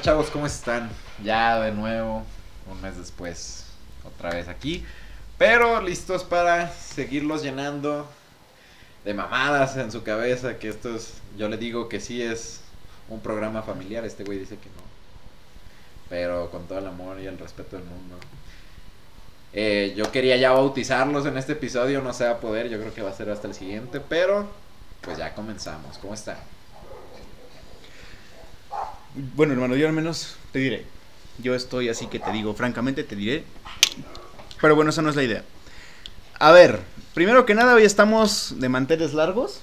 chavos? ¿Cómo están? Ya de nuevo, un mes después, otra vez aquí. Pero listos para seguirlos llenando de mamadas en su cabeza. Que esto es, yo le digo que sí es un programa familiar. Este güey dice que no. Pero con todo el amor y el respeto del mundo. Eh, yo quería ya bautizarlos en este episodio, no se va a poder. Yo creo que va a ser hasta el siguiente. Pero, pues ya comenzamos. ¿Cómo están? Bueno, hermano, yo al menos te diré. Yo estoy así que te digo, francamente te diré. Pero bueno, esa no es la idea. A ver, primero que nada, hoy estamos de manteles largos.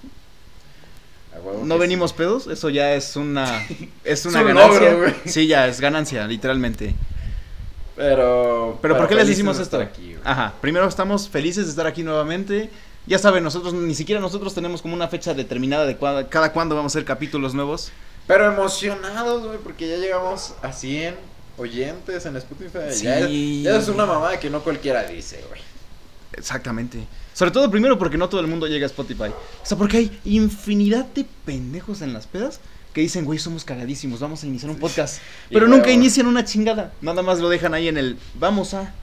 No venimos sí. pedos, eso ya es una es una un ganancia. logro, sí, ya es ganancia, literalmente. Pero. Pero ¿por qué les hicimos esto? aquí. Ajá, primero estamos felices de estar aquí nuevamente. Ya saben, nosotros ni siquiera nosotros tenemos como una fecha determinada de cua- cada cuándo vamos a hacer capítulos nuevos. Pero emocionados, güey, porque ya llegamos a 100 oyentes en Spotify. Ya, Sí. es, ya es una mamada que no cualquiera dice, güey. Exactamente. Sobre todo primero porque no todo el mundo llega a Spotify. O sea, porque hay infinidad de pendejos en las pedas que dicen, güey, somos cagadísimos, vamos a iniciar un podcast. Pero nunca inician una chingada. Nada más lo dejan ahí en el, vamos a...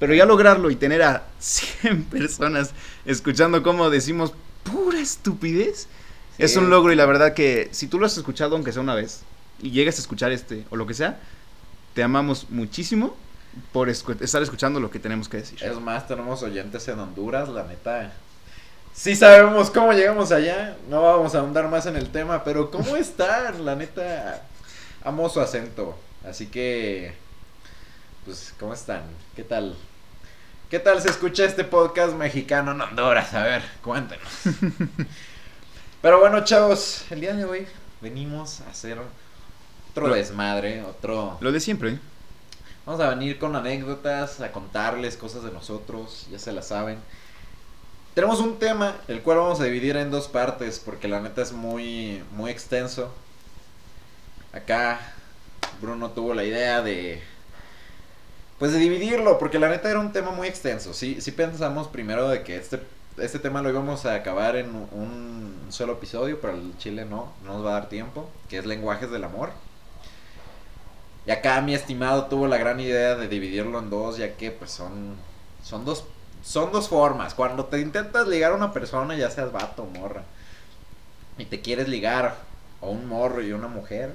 Pero ya lograrlo y tener a 100 personas escuchando cómo decimos pura estupidez, es un logro y la verdad que si tú lo has escuchado aunque sea una vez y llegas a escuchar este o lo que sea, te amamos muchísimo por escu- estar escuchando lo que tenemos que decir. Es más, tenemos oyentes en Honduras, la neta. Sí sabemos cómo llegamos allá. No vamos a ahondar más en el tema, pero ¿cómo están? La neta, amo su acento. Así que, pues, ¿cómo están? ¿Qué tal? ¿Qué tal se escucha este podcast mexicano en Honduras? A ver, cuéntenos. Pero bueno, chavos, el día de hoy venimos a hacer otro Lo- desmadre, otro... Lo de siempre. Vamos a venir con anécdotas, a contarles cosas de nosotros, ya se la saben. Tenemos un tema, el cual vamos a dividir en dos partes, porque la neta es muy, muy extenso. Acá Bruno tuvo la idea de, pues de dividirlo, porque la neta era un tema muy extenso. Sí, sí pensamos primero de que este, este tema lo íbamos a acabar en un solo episodio, pero el chile no, no nos va a dar tiempo, que es lenguajes del amor. Y acá mi estimado tuvo la gran idea de dividirlo en dos, ya que pues son, son dos, son dos formas. Cuando te intentas ligar a una persona, ya seas vato o morra, y te quieres ligar a un morro y una mujer.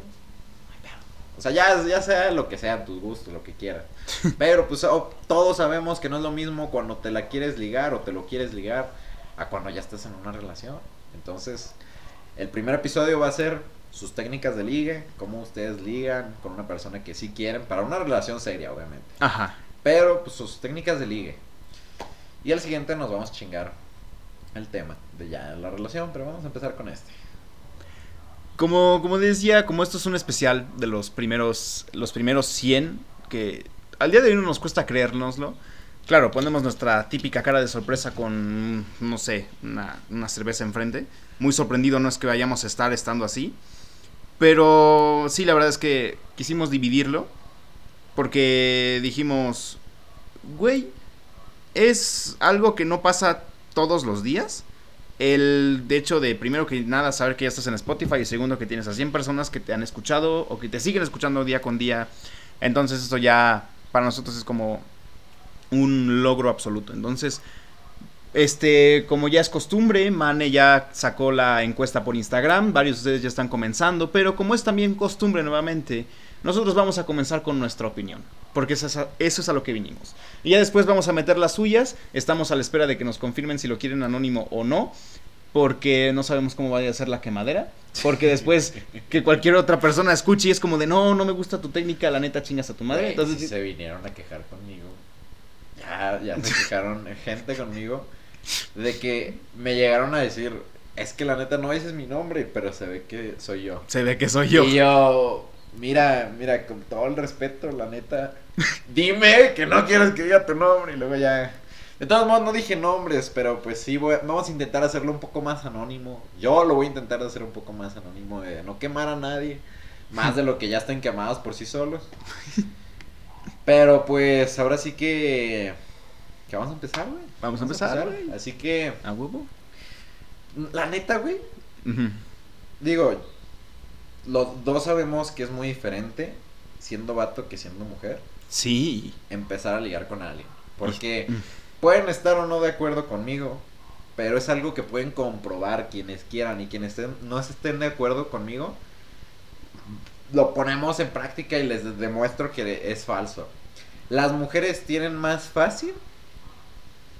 O sea, ya, ya sea lo que sea, tus gustos, lo que quieras. Pero pues oh, todos sabemos que no es lo mismo cuando te la quieres ligar o te lo quieres ligar a cuando ya estás en una relación. Entonces, el primer episodio va a ser sus técnicas de ligue, cómo ustedes ligan con una persona que sí quieren, para una relación seria, obviamente. Ajá. Pero pues sus técnicas de ligue. Y al siguiente nos vamos a chingar el tema de ya la relación, pero vamos a empezar con este. Como, como decía, como esto es un especial de los primeros, los primeros 100, que al día de hoy no nos cuesta creérnoslo. Claro, ponemos nuestra típica cara de sorpresa con, no sé, una, una cerveza enfrente. Muy sorprendido no es que vayamos a estar estando así. Pero sí, la verdad es que quisimos dividirlo. Porque dijimos, güey, es algo que no pasa todos los días. El de hecho de primero que nada saber que ya estás en Spotify y segundo que tienes a 100 personas que te han escuchado o que te siguen escuchando día con día. Entonces esto ya para nosotros es como un logro absoluto. Entonces, este, como ya es costumbre, Mane ya sacó la encuesta por Instagram, varios de ustedes ya están comenzando, pero como es también costumbre nuevamente, nosotros vamos a comenzar con nuestra opinión, porque eso es a, eso es a lo que vinimos. Y ya después vamos a meter las suyas, estamos a la espera de que nos confirmen si lo quieren anónimo o no, porque no sabemos cómo vaya a ser la quemadera, porque después que cualquier otra persona escuche y es como de, no, no me gusta tu técnica, la neta chingas a tu madre. Entonces, se vinieron a quejar conmigo. Ya, ya se quejaron gente conmigo de que me llegaron a decir, es que la neta no dices mi nombre, pero se ve que soy yo. se ve que soy yo. Y yo, mira, mira, con todo el respeto, la neta, dime que no quieres que diga tu nombre y luego ya... De todos modos no dije nombres, pero pues sí, voy a- vamos a intentar hacerlo un poco más anónimo. Yo lo voy a intentar hacer un poco más anónimo, de no quemar a nadie, más de lo que ya estén quemados por sí solos. Pero pues ahora sí que... Que vamos a empezar, güey. Vamos a empezar, güey. Así que, ¿A huevo? la neta, güey, digo, los dos sabemos que es muy diferente siendo vato que siendo mujer Sí. empezar a ligar con alguien. Porque pueden estar o no de acuerdo conmigo, pero es algo que pueden comprobar quienes quieran y quienes estén- no estén de acuerdo conmigo, lo ponemos en práctica y les demuestro que es falso. Las mujeres tienen más fácil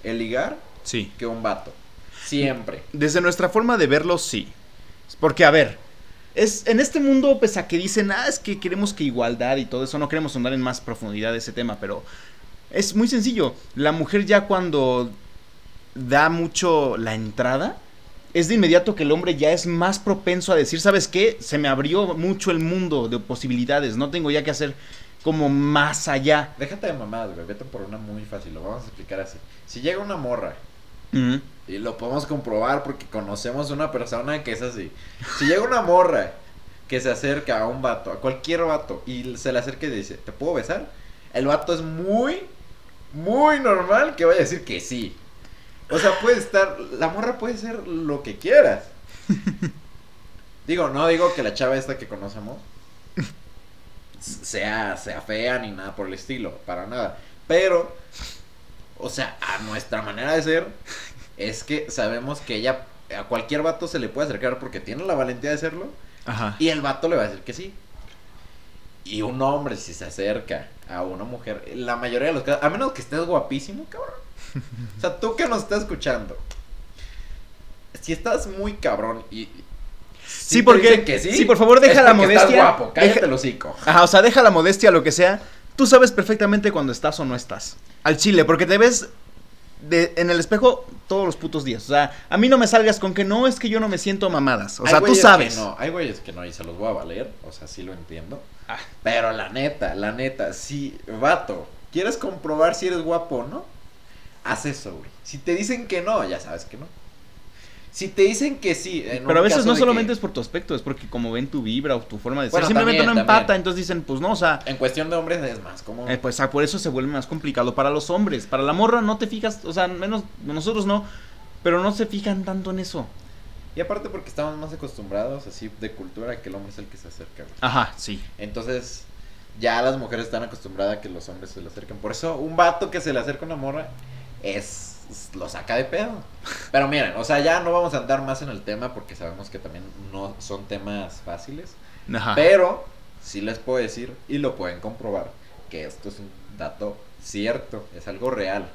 el ligar Sí. que un vato. Siempre. Desde nuestra forma de verlo, sí. Porque, a ver, es en este mundo, pese a que dicen, ah, es que queremos que igualdad y todo eso, no queremos andar en más profundidad de ese tema, pero es muy sencillo. La mujer ya cuando da mucho la entrada, es de inmediato que el hombre ya es más propenso a decir, ¿sabes qué? Se me abrió mucho el mundo de posibilidades, no tengo ya que hacer como más allá. Déjate de mamadas, güey. Vete por una muy fácil. Lo vamos a explicar así. Si llega una morra. Y lo podemos comprobar porque conocemos una persona que es así. Si llega una morra que se acerca a un vato, a cualquier vato, y se le acerca y dice, ¿te puedo besar? El vato es muy, muy normal que vaya a decir que sí. O sea, puede estar, la morra puede ser lo que quieras. Digo, no digo que la chava esta que conocemos sea, sea fea ni nada por el estilo, para nada. Pero, o sea, a nuestra manera de ser, es que sabemos que ella, a cualquier vato se le puede acercar porque tiene la valentía de hacerlo. Ajá. Y el vato le va a decir que sí. Y un hombre, si se acerca a una mujer, la mayoría de los casos, a menos que estés guapísimo, cabrón. O sea, tú que nos estás escuchando, si estás muy cabrón y. si Sí, te porque- que sí, sí, por favor, deja es la estás modestia. guapo, cállate Deja- el hocico. Ajá, o sea, deja la modestia, lo que sea. Tú sabes perfectamente cuando estás o no estás. Al chile, porque te ves de, en el espejo todos los putos días. O sea, a mí no me salgas con que no es que yo no me siento mamadas. O Hay sea, tú sabes. no, hay güeyes que no, y se los voy a valer, o sea, sí lo entiendo. Ah. Pero la neta, la neta, si, vato, ¿quieres comprobar si eres guapo o no? Haz eso, güey. Si te dicen que no, ya sabes que no. Si te dicen que sí, en Pero a veces no solamente que- es por tu aspecto, es porque como ven tu vibra o tu forma de ser, Bueno, simplemente también, no empata. también. Entonces dicen, pues no, o sea, En cuestión de hombres es más como... eh, pues ah, por eso se vuelve más complicado para los hombres. Para la morra no te fijas, o sea, menos nosotros no, pero no se fijan tanto en eso. Y aparte porque estamos más acostumbrados así de cultura que el hombre es el que se acerca, güey. Ajá, sí. Entonces, ya las mujeres están acostumbradas a que los hombres se le acerquen. Por eso, un vato que se le acerca a una morra es. Lo saca de pedo. Pero miren, o sea, ya no vamos a andar más en el tema porque sabemos que también no son temas fáciles. Ajá. Pero, sí les puedo decir, y lo pueden comprobar, que esto es un dato cierto, es algo real.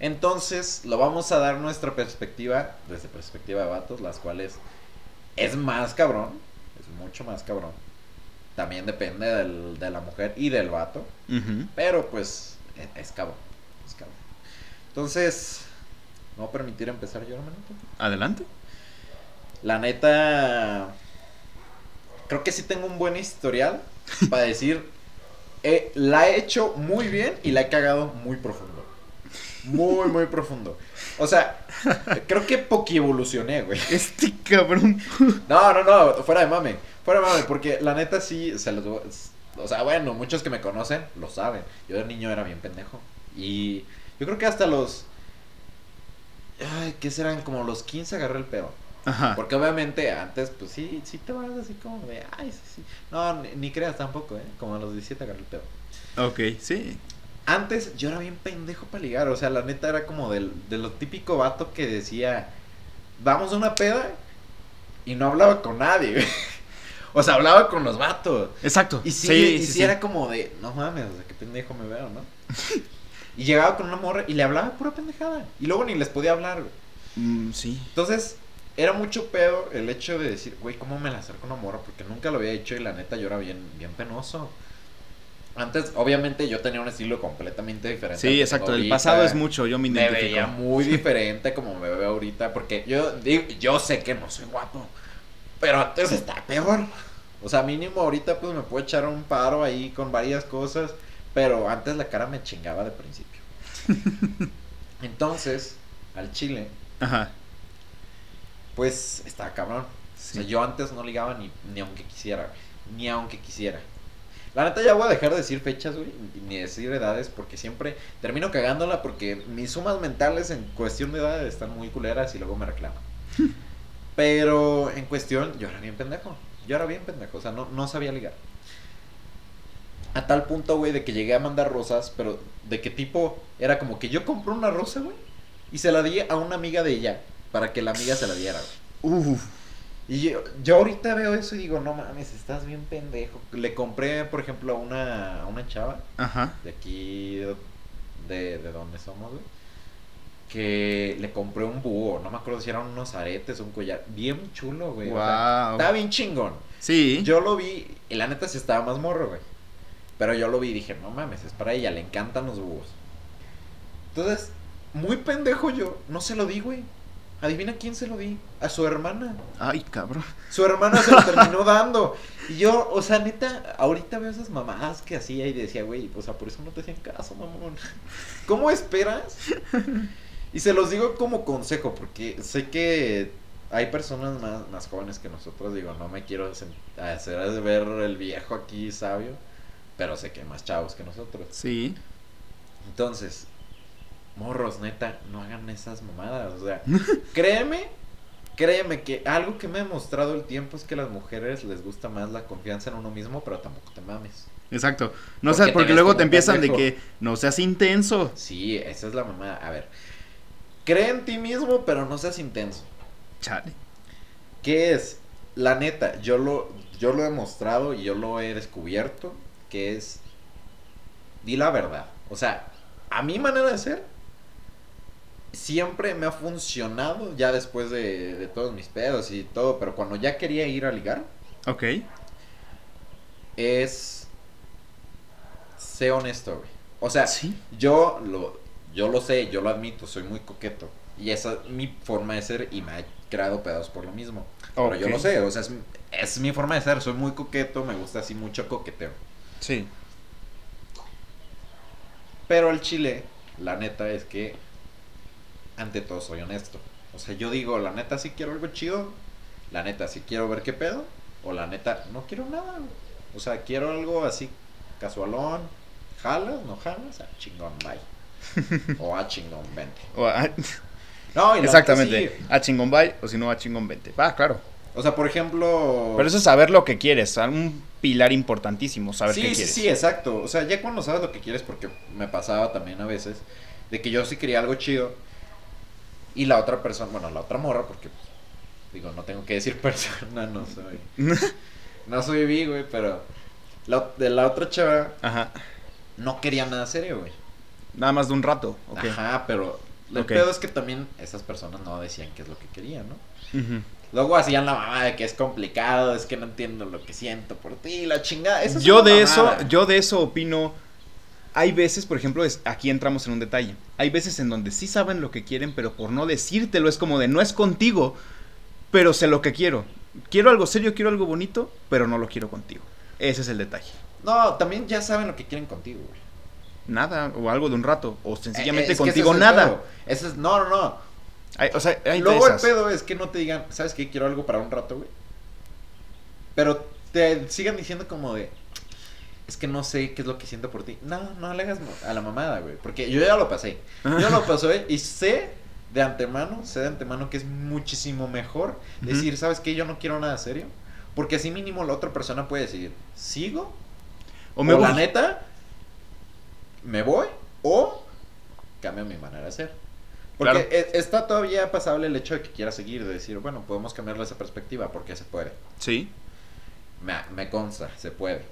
Entonces, lo vamos a dar nuestra perspectiva, desde perspectiva de vatos, las cuales es más cabrón, es mucho más cabrón. También depende del- de la mujer y del vato, pero pues e- es, cabrón, es cabrón. Entonces, no permitir empezar yo, hermanito. Adelante. La neta, creo que sí tengo un buen historial para decir, eh, la he hecho muy bien y la he cagado muy profundo. Muy, muy profundo. O sea, creo que poqui evolucioné, güey. Este cabrón. No, no, no, fuera de mame. Fuera de mame, porque la neta sí, se los voy- O sea, bueno, muchos que me conocen lo saben. Yo de niño era bien pendejo. Y yo creo que hasta los... Ay, ¿qué serán? Como los 15 agarré el pedo. Ajá. Porque obviamente antes, pues sí, sí te vas así como de, ay, sí, sí. No, ni, ni creas tampoco, ¿eh? Como a los 17 agarré el pedo. Ok, sí. Antes yo era bien pendejo para ligar, o sea, la neta era como del, de lo típico vato que decía, vamos a una peda y no hablaba con nadie, güey. O sea, hablaba con los vatos. Exacto. Y sí, sí, y sí. era como de, no mames, o sea, qué pendejo me veo, ¿no? y llegaba con una morra y le hablaba pura pendejada. Y luego ni les podía hablar, güey. Mm, sí. Entonces, era mucho pedo el hecho de decir, güey, ¿cómo me la acerco a una morra? Porque nunca lo había hecho y la neta yo era bien, bien penoso. Antes, obviamente, yo tenía un estilo completamente diferente. Sí, exacto. El pasado es mucho, yo me Me identifico. veía muy diferente como me veo ahorita. Porque yo yo sé que no soy guapo. Pero antes está peor. O sea, mínimo ahorita pues me puedo echar un paro ahí con varias cosas. Pero antes la cara me chingaba de principio. Entonces, al chile, Ajá. pues estaba cabrón. Sí. O sea, yo antes no ligaba ni, ni aunque quisiera. Ni aunque quisiera. La neta ya voy a dejar de decir fechas, güey, ni decir edades, porque siempre termino cagándola porque mis sumas mentales en cuestión de edades están muy culeras y luego me reclaman. Pero en cuestión, yo era bien pendejo. Yo era bien pendejo, o sea, no, no sabía ligar. A tal punto, güey, de que llegué a mandar rosas, pero de qué tipo era como que yo compré una rosa, güey, y se la di a una amiga de ella, para que la amiga se la diera, güey. Uf. Y yo, yo ahorita veo eso y digo, no mames, estás bien pendejo. Le compré, por ejemplo, a una, a una chava Ajá. de aquí, de, de donde somos, güey. Que le compré un búho, no me acuerdo si eran unos aretes, un collar, bien chulo, güey. o sea, Wow. estaba bien chingón. Sí. Yo lo vi, y la neta sí estaba más morro, güey. Pero yo lo vi y dije, no mames, es para ella, le encantan los búhos. Entonces, muy pendejo yo, no se lo di, güey. Adivina quién se lo di. A su hermana. Ay, cabrón. Su hermana se lo terminó dando. Y yo, o sea, neta, ahorita veo esas mamadas que hacía y decía, güey, o sea, por eso no te hacían caso, mamón. ¿Cómo esperas? Y se los digo como consejo, porque sé que hay personas más, más jóvenes que nosotros, digo, no me quiero hacer de ver el viejo aquí sabio, pero sé que hay más chavos que nosotros. Sí. Entonces, morros, neta, no hagan esas mamadas. O sea, créeme, créeme que algo que me ha demostrado el tiempo es que a las mujeres les gusta más la confianza en uno mismo, pero tampoco te mames. Exacto. No Porque sé, te porque luego te empiezan de que no seas intenso. Sí, esa es la mamada. A ver, cree en ti mismo, pero no seas intenso. Chale. ¿Qué es? La neta, yo lo, yo lo he mostrado y yo lo he descubierto, que es, di la verdad. O sea, a mi manera de ser, siempre me ha funcionado, ya después de, de todos mis pedos y todo, pero cuando ya quería ir a ligar, Ok. es, sé honesto, güey. O sea, Sí. yo lo, yo lo sé, yo lo admito, soy muy coqueto. Y esa es mi forma de ser y me ha creado pedos por lo mismo. Pero yo lo sé, o sea, es, es mi forma de ser, soy muy coqueto, me gusta así mucho coqueteo. Sí. Pero el chile, la neta es que ante todo soy honesto. O sea, yo digo, la neta sí quiero algo chido, la neta sí quiero ver qué pedo, o la neta no quiero nada. O sea, quiero algo así casualón, jalas, no jalas, a chingón, bye. o a chingón, vente. O a- No, y la neta Exactamente. sí. A chingón bye o si no a chingón 20. Va, claro. O sea, por ejemplo... Pero eso es saber lo que quieres. Un pilar importantísimo, saber sí, qué sí, quieres. sí, exacto. O sea, ya cuando sabes lo que quieres, porque me pasaba también a veces, de que yo sí quería algo chido y la otra persona, bueno, la otra morra, porque, digo, no tengo que decir persona, no soy, no soy vi, güey, pero la, de la otra chava Ajá. no quería nada serio, güey. Nada más de un rato. Ok. Ajá, pero el Ok. pedo es que también esas personas no decían qué es lo que querían, ¿no? Ujú. Luego hacían la mamá de que es complicado, es que no entiendo lo que siento por ti, la chingada. Eso es Yo de eso, mamada. yo de eso opino. Hay veces, por ejemplo, es- aquí entramos en un detalle. Hay veces en donde sí saben lo que quieren, pero por no decírtelo es como de no es contigo, pero sé lo que quiero. Quiero algo serio, quiero algo bonito, pero no lo quiero contigo. Ese es el detalle. No, también ya saben lo que quieren contigo, güey. Nada, o algo de un rato, o sencillamente Eh, contigo es nada. Ese es, no, no, no. Hay- o sea, hay de Luego el pedo es que no te digan, ¿sabes qué? Quiero algo para un rato, güey. Pero te sigan diciendo como de, es que no sé qué es lo que siento por ti. No, no le hagas a la mamada, güey. Porque yo ya lo pasé. Yo lo pasé y sé de antemano, sé de antemano que es muchísimo mejor decir, ¿sabes qué? Yo no quiero nada serio. Porque así mínimo la otra persona puede decir, ¿sigo? O me o la neta, me voy o cambio mi manera de ser. Porque Claro. e- está todavía pasable el hecho de que quiera seguir, de decir, bueno, podemos cambiarle esa perspectiva porque se puede. Sí. Me, me consta, se puede.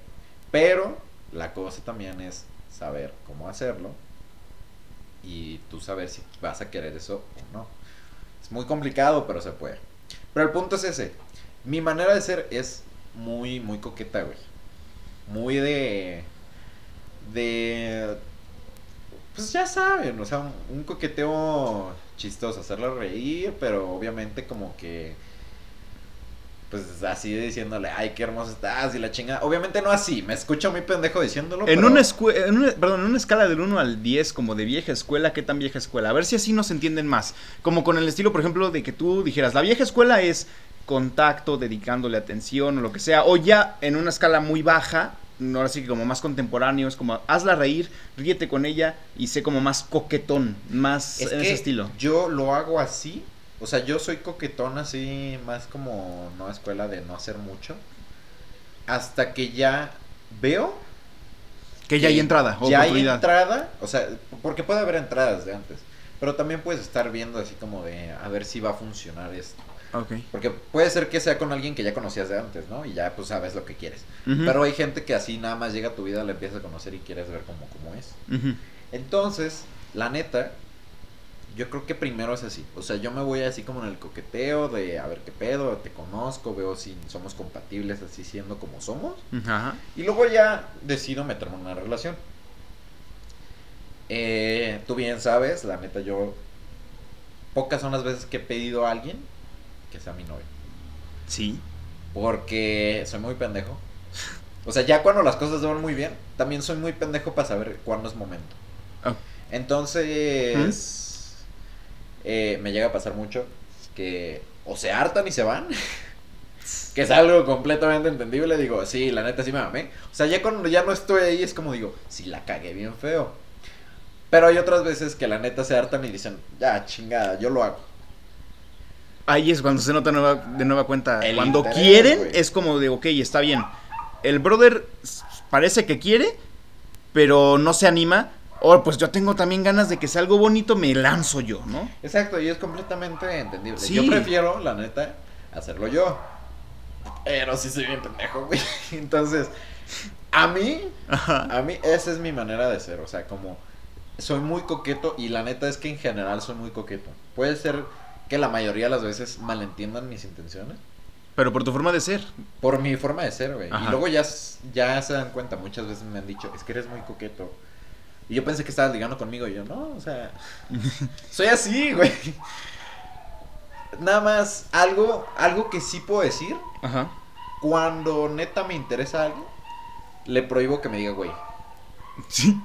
Pero la cosa también es saber cómo hacerlo y tú saber si vas a querer eso o no. Es muy complicado, pero se puede. Pero el punto es ese. Mi manera de ser es muy, muy coqueta, güey. Muy de... De... Pues ya saben, o sea, un, un coqueteo chistoso, hacerla reír, pero obviamente como que... Pues así diciéndole, ay, qué hermoso estás y la chingada. Obviamente no así, me escucho muy pendejo diciéndolo. En pero- una, en una- perdón, en una escala del 1 al 10, como de vieja escuela, ¿qué tan vieja escuela? A ver si así nos entienden más. Como con el estilo, por ejemplo, de que tú dijeras, la vieja escuela es contacto, dedicándole atención o lo que sea. O ya en una escala muy baja, ahora sí que como más contemporáneo, es como hazla reír, ríete con ella y sé como más coquetón, más Es en ese estilo. Yo lo hago así. O sea, yo soy coquetón así, más como no escuela de no hacer mucho. hasta que ya veo Que ya hay entrada, ya hay entrada, o sea, porque puede haber entradas de antes, pero también puedes estar viendo así como de a ver si va a funcionar esto. Ok. Porque puede ser que sea con alguien que ya conocías de antes, ¿no? Y ya pues sabes lo que quieres. Pero hay gente que así nada más llega a tu vida, la empiezas a conocer y quieres ver cómo, cómo es. Entonces, la neta, yo creo que primero es así. O sea, yo me voy así como en el coqueteo de a ver qué pedo, te conozco, veo si somos compatibles así siendo como somos. Y luego ya decido meterme en una relación. Eh, tú bien sabes, la neta, yo. Pocas son las veces que he pedido a alguien que sea mi novio. Sí. Porque soy muy pendejo. O sea, ya cuando las cosas van muy bien, también soy muy pendejo para saber cuándo es momento. Oh. Entonces, eh, me llega a pasar mucho que o se hartan y se van. que es algo completamente entendible. Digo, sí, la neta sí me mamé. O sea, ya cuando ya no estoy ahí es como digo, sí, la cagué bien feo. Pero hay otras veces que la neta se hartan y dicen, ya, chingada, yo lo hago. Ahí es cuando se nota nueva, de nueva cuenta. El cuando interés, quieren, es como de, ok, está bien. El brother parece que quiere, pero no se anima. O pues yo tengo también ganas de que sea algo bonito, me lanzo yo, ¿no? Exacto, y es completamente entendible. Sí. Yo prefiero, la neta, hacerlo yo. Pero sí soy bien pendejo, güey. Entonces, a mí, Ajá. a mí, esa es mi manera de ser. O sea, como soy muy coqueto y la neta es que en general soy muy coqueto. Puede ser que la mayoría de las veces malentiendan mis intenciones Pero por tu forma de ser. por mi forma de ser, güey. Y luego ya, ya se dan cuenta, muchas veces me han dicho, es que eres muy coqueto. Y yo pensé que estabas ligando conmigo y yo, no, o sea, soy así, güey. Nada más, algo, algo que sí puedo decir, Ajá. cuando neta me interesa algo, le prohíbo que me diga, güey. Sí.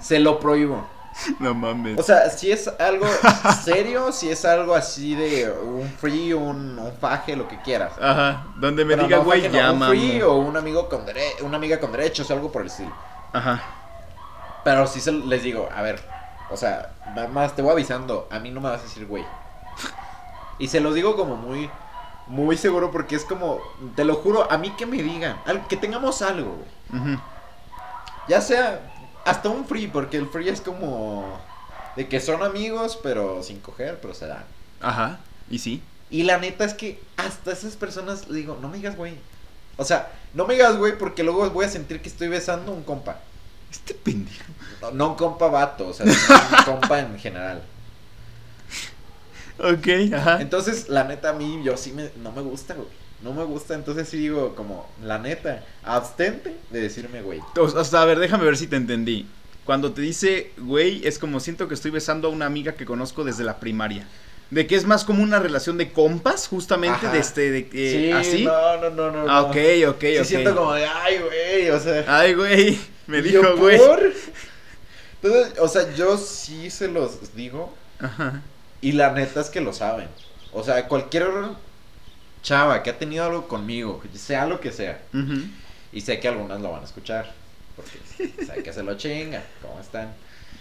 Se lo prohíbo. No mames. O sea, si es algo serio, si es algo así de un free, un, un faje, lo que quieras. Ajá. Donde me Pero diga, no güey, faje, no, ya, un free o un amigo con dere- una amiga con derechos, algo por el estilo. Ajá. Pero sí se les digo, a ver, o sea, nada más te voy avisando, a mí no me vas a decir güey. Y se los digo como muy, muy seguro porque es como, te lo juro, a mí que me digan, que tengamos algo, güey. Ujú. Ya sea hasta un free, porque el free es como de que son amigos, pero sin coger, pero se dan. Ajá. ¿Y sí? Y la neta es que hasta esas personas le digo, no me digas güey. O sea, no me digas güey porque luego voy a sentir que estoy besando a un compa. Este pendejo. No, no un compa vato, o sea, un compa en general. Ok, ajá. Entonces, la neta, a mí, yo sí me, no me gusta, güey. No me gusta, entonces sí digo, como, la neta, abstente de decirme, güey. O, o sea, a ver, déjame ver si te entendí. Cuando te dice, güey, es como siento que estoy besando a una amiga que conozco desde la primaria. De que es más como una relación de compas, justamente, Ajá. de este, de sí, así. no, no, no, no. Ah, no. ok, ok, Sí ok. siento como de, ay, güey, o sea. Ay, güey, me ¿y dijo, güey. Entonces, o sea, yo sí se los digo, Ajá. y la neta es que lo saben. O sea, cualquier chava que ha tenido algo conmigo, sea lo que sea, y sé que algunas lo van a escuchar, porque sé que se lo chinga. ¿Cómo están?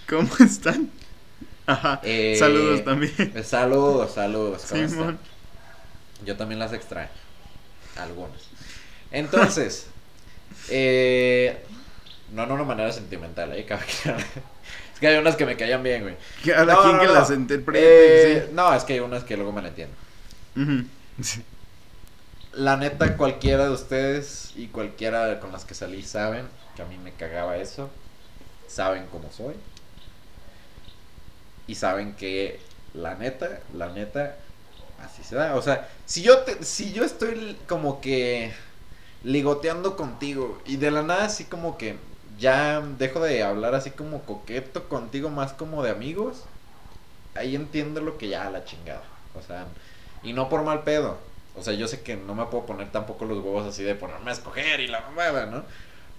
¿Cómo están? Ajá. Eh, Saludos también. Eh, Saludos, saludos. ¿cómo Simón. están? Yo también las extraño. Algunas. Entonces, eh, no en una manera sentimental, ¿eh? Es que hay unas que me caían bien, güey. Cada No, quien no, que no. las interprete. Eh, No, es que hay unas que luego me la entiendo. Ujú. Sí. La neta, cualquiera de ustedes y cualquiera con las que salí saben que a mí me cagaba eso. Saben cómo soy. Y saben que la neta, la neta, así se da. O sea, si yo, te- si yo estoy como que ligoteando contigo y de la nada así como que ya dejo de hablar así como coqueto contigo, más como de amigos, ahí entiendo lo que ya la chingada. O sea, y no por mal pedo. O sea, yo sé que no me puedo poner tampoco los huevos así de ponerme a escoger y la mamada, ¿no?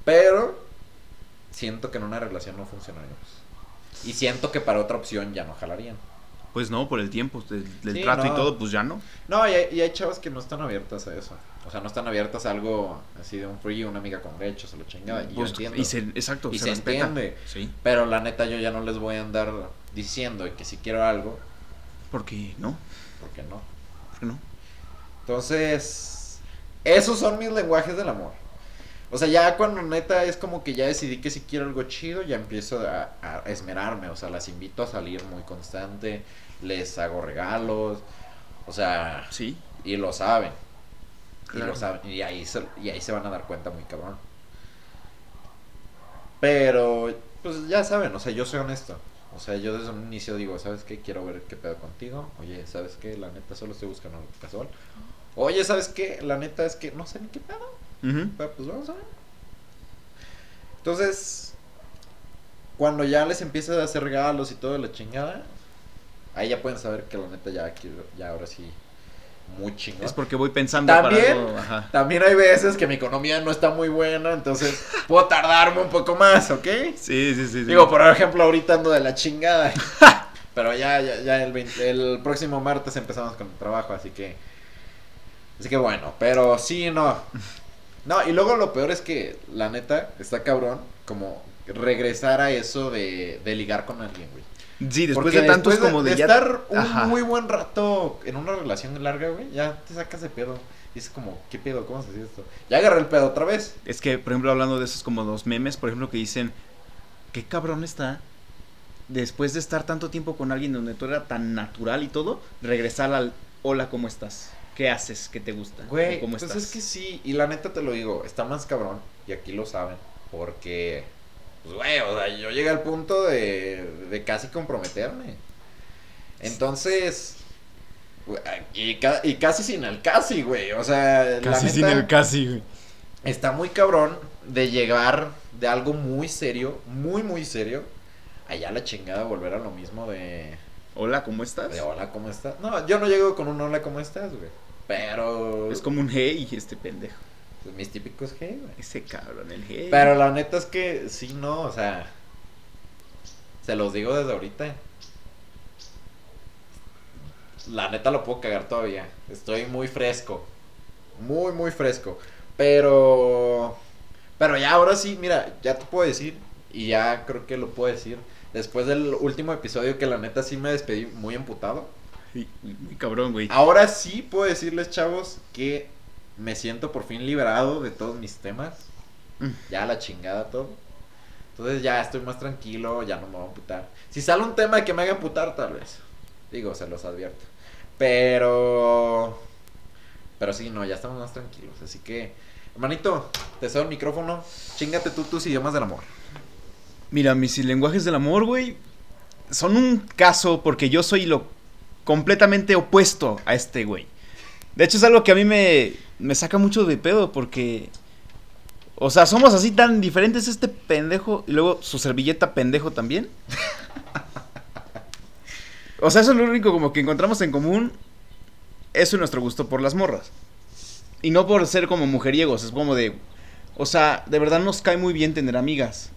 Pero siento que en una relación no funcionaríamos. Y siento que para otra opción ya no jalarían. Pues no, por el tiempo, Sí, trato y todo, pues ya no. No, y hay, y hay chavas que no están abiertas a eso. O sea, no están abiertas a algo así de un free, una amiga con derechos o lo chingada. Y yo Pues, entiendo. y se, exacto, Y se, se entiende. Sí. Pero la neta yo ya no les voy a andar diciendo que si quiero algo, Porque no, porque no. porque no. Entonces, esos son mis lenguajes del amor. O sea, ya cuando neta es como que ya decidí que si quiero algo chido, ya empiezo a, a esmerarme. O sea, las invito a salir muy constante, les hago regalos. O sea, Sí. y lo saben. Y Claro. lo saben. Y ahí, se, y ahí se van a dar cuenta muy cabrón. Pero, pues ya saben, o sea, yo soy honesto. O sea, yo desde un inicio digo, ¿sabes qué? Quiero ver qué pedo contigo. Oye, ¿sabes qué? La neta solo estoy buscando algo casual. Oye, ¿sabes qué? La neta es que no sé ni qué pedo. Pero pues vamos a ver. Entonces, cuando ya les empiezas a hacer regalos y todo de la chingada, ahí ya pueden saber que la neta ya quiero, ya ahora sí, muy chingón. Es porque voy pensando También, para algo, ajá. también hay veces que mi economía no está muy buena, entonces puedo tardarme un poco más, ¿ok? Sí, sí, sí. sí. Digo, por ejemplo, ahorita ando de la chingada. Pero ya, ya, ya el, 20 el próximo martes empezamos con el trabajo, así que... Así que bueno, pero sí, no. No, y luego lo peor es que, la neta, está cabrón como regresar a eso de, de ligar con alguien, güey. Sí, después Porque de tantos después como de, ya... estar un Ajá. muy buen rato en una relación larga, güey, ya te sacas de pedo. Dices como, ¿qué pedo? ¿Cómo se hace esto? Ya agarré el pedo otra vez. Es que, por ejemplo, hablando de esos como dos memes, por ejemplo, que dicen, qué cabrón está, después de estar tanto tiempo con alguien donde tú era tan natural y todo, regresar al, hola, ¿cómo estás? ¿Qué haces? ¿Qué te gusta? Güey, ¿Cómo pues estás? es que sí, y la neta te lo digo, está más cabrón, y aquí lo saben, porque, pues güey, o sea, yo llegué al punto de, de casi comprometerme. Entonces, güey, y, ca- y casi sin el casi, güey, o sea, Casi la sin el casi, güey. está muy cabrón de llegar de algo muy serio, muy, muy serio, allá a la chingada volver a lo mismo de... Hola, ¿cómo estás? de hola, ¿cómo estás? No, yo no llego con un hola, ¿cómo estás, güey? Pero... Es como un hey, este pendejo. Mis típicos hey, güey. Ese cabrón, el hey. Pero la neta es que sí, no, o sea. Se los digo desde ahorita. La neta lo puedo cagar todavía. Estoy muy fresco. Muy, muy fresco. Pero. Pero ya ahora sí, mira, ya te puedo decir. Y ya creo que lo puedo decir. Después del último episodio que la neta sí me despedí muy emputado. Sí, muy cabrón, güey. Ahora sí puedo decirles, chavos, que me siento por fin liberado de todos mis temas. Mm. Ya la chingada todo. Entonces ya estoy más tranquilo, ya no me voy a amputar. Si sale un tema que me haga amputar, tal vez. Digo, se los advierto. Pero... Pero sí, no, ya estamos más tranquilos. Así que, hermanito, te cedo el micrófono. Chingate tú tus idiomas del amor. Mira, mis lenguajes del amor, güey, son un caso porque yo soy lo completamente opuesto a este güey. De hecho, es algo que a mí me, me saca mucho de pedo porque... O sea, somos así tan diferentes este pendejo y luego su servilleta pendejo también. O sea, eso es lo único como que encontramos en común. Eso y nuestro gusto por las morras. Y no por ser como mujeriegos, es como de... O sea, de verdad nos cae muy bien tener amigas.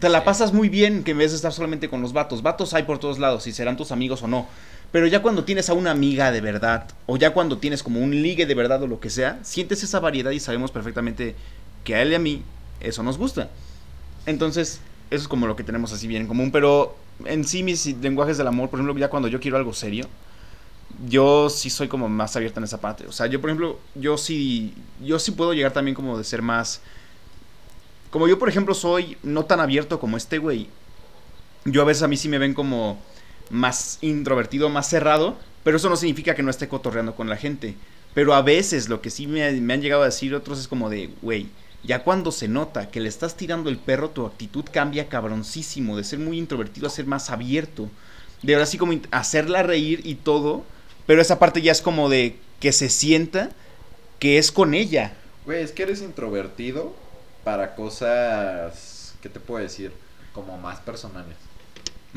Te la pasas muy bien que en vez de estar solamente con los vatos. Vatos hay por todos lados, si serán tus amigos o no. Pero ya cuando tienes a una amiga de verdad, o ya cuando tienes como un ligue de verdad o lo que sea, sientes esa variedad y sabemos perfectamente que a él y a mí eso nos gusta. Entonces, eso es como lo que tenemos así bien en común. Pero en sí, mis lenguajes del amor, por ejemplo, ya cuando yo quiero algo serio, yo sí soy como más abierta en esa parte. O sea, yo, por ejemplo, yo sí, yo sí puedo llegar también como de ser más... Como yo, por ejemplo, soy no tan abierto como este güey. Yo a veces a mí sí me ven como más introvertido, más cerrado, pero eso no significa que no esté cotorreando con la gente. Pero a veces lo que sí me, han llegado a decir otros es como de, güey, ya cuando se nota que le estás tirando el perro, tu actitud cambia cabroncísimo, de ser muy introvertido a ser más abierto. De ahora sí como hacerla reír y todo, pero esa parte ya es como de que se sienta que es con ella. Güey, es que eres introvertido para cosas, ¿qué te puedo decir? Como más personales.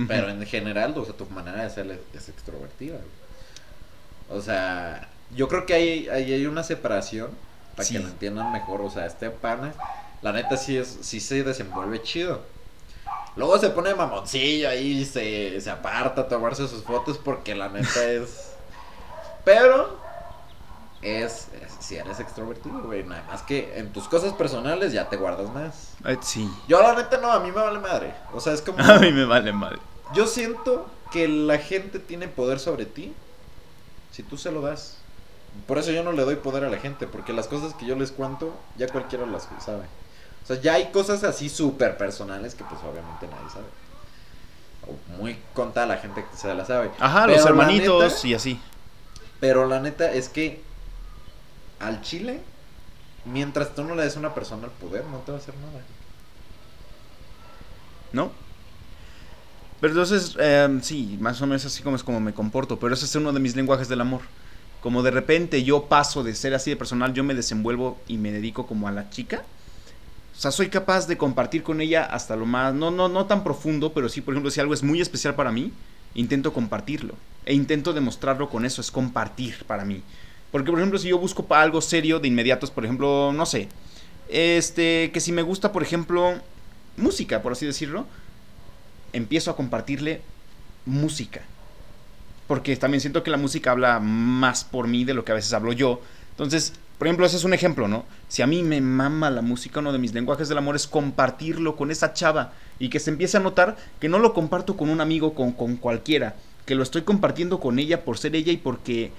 Pero en general, o sea, tu manera de ser es, extrovertida. güey. O sea, yo creo que hay, hay, hay una separación para Sí. que lo entiendan mejor. O sea, este pana, la neta sí, es, sí se desenvuelve chido. Luego se pone mamoncillo ahí, se, se aparta a tomarse sus fotos porque la neta es... Pero es, es- si eres extrovertido, güey. Nada más que en tus cosas personales ya te guardas más. Sí. Yo la neta no, a mí me vale madre. O sea, es como... A mí me vale mal. Yo siento que la gente tiene poder sobre ti si tú se lo das. Por eso yo no le doy poder a la gente, porque las cosas que yo les cuento, ya cualquiera las sabe. O sea, ya hay cosas así súper personales que pues obviamente nadie sabe. O muy contada la gente que se la sabe. Ajá, Pero los hermanitos neta- y así. Pero la neta es que al chile, mientras tú no le des a una persona el poder, no te va a hacer nada. ¿no? Pero entonces, eh, sí, más o menos así como es como me comporto, pero ese es uno de mis lenguajes del amor. Como de repente yo paso de ser así de personal, yo me desenvuelvo y me dedico como a la chica. O sea, soy capaz de compartir con ella hasta lo más, no, no, no tan profundo, pero sí, por ejemplo, si algo es muy especial para mí, intento compartirlo. E intento demostrarlo con eso, es compartir para mí. Porque, por ejemplo, si yo busco para algo serio de inmediato, por ejemplo, no sé, este, que si me gusta, por ejemplo, música, por así decirlo, empiezo a compartirle música. Porque también siento que la música habla más por mí de lo que a veces hablo yo. Entonces, por ejemplo, ese es un ejemplo, ¿no? Si a mí me mama la música, uno de mis lenguajes del amor es compartirlo con esa chava y que se empiece a notar que no lo comparto con un amigo, con, con cualquiera, que lo estoy compartiendo con ella por ser ella y porque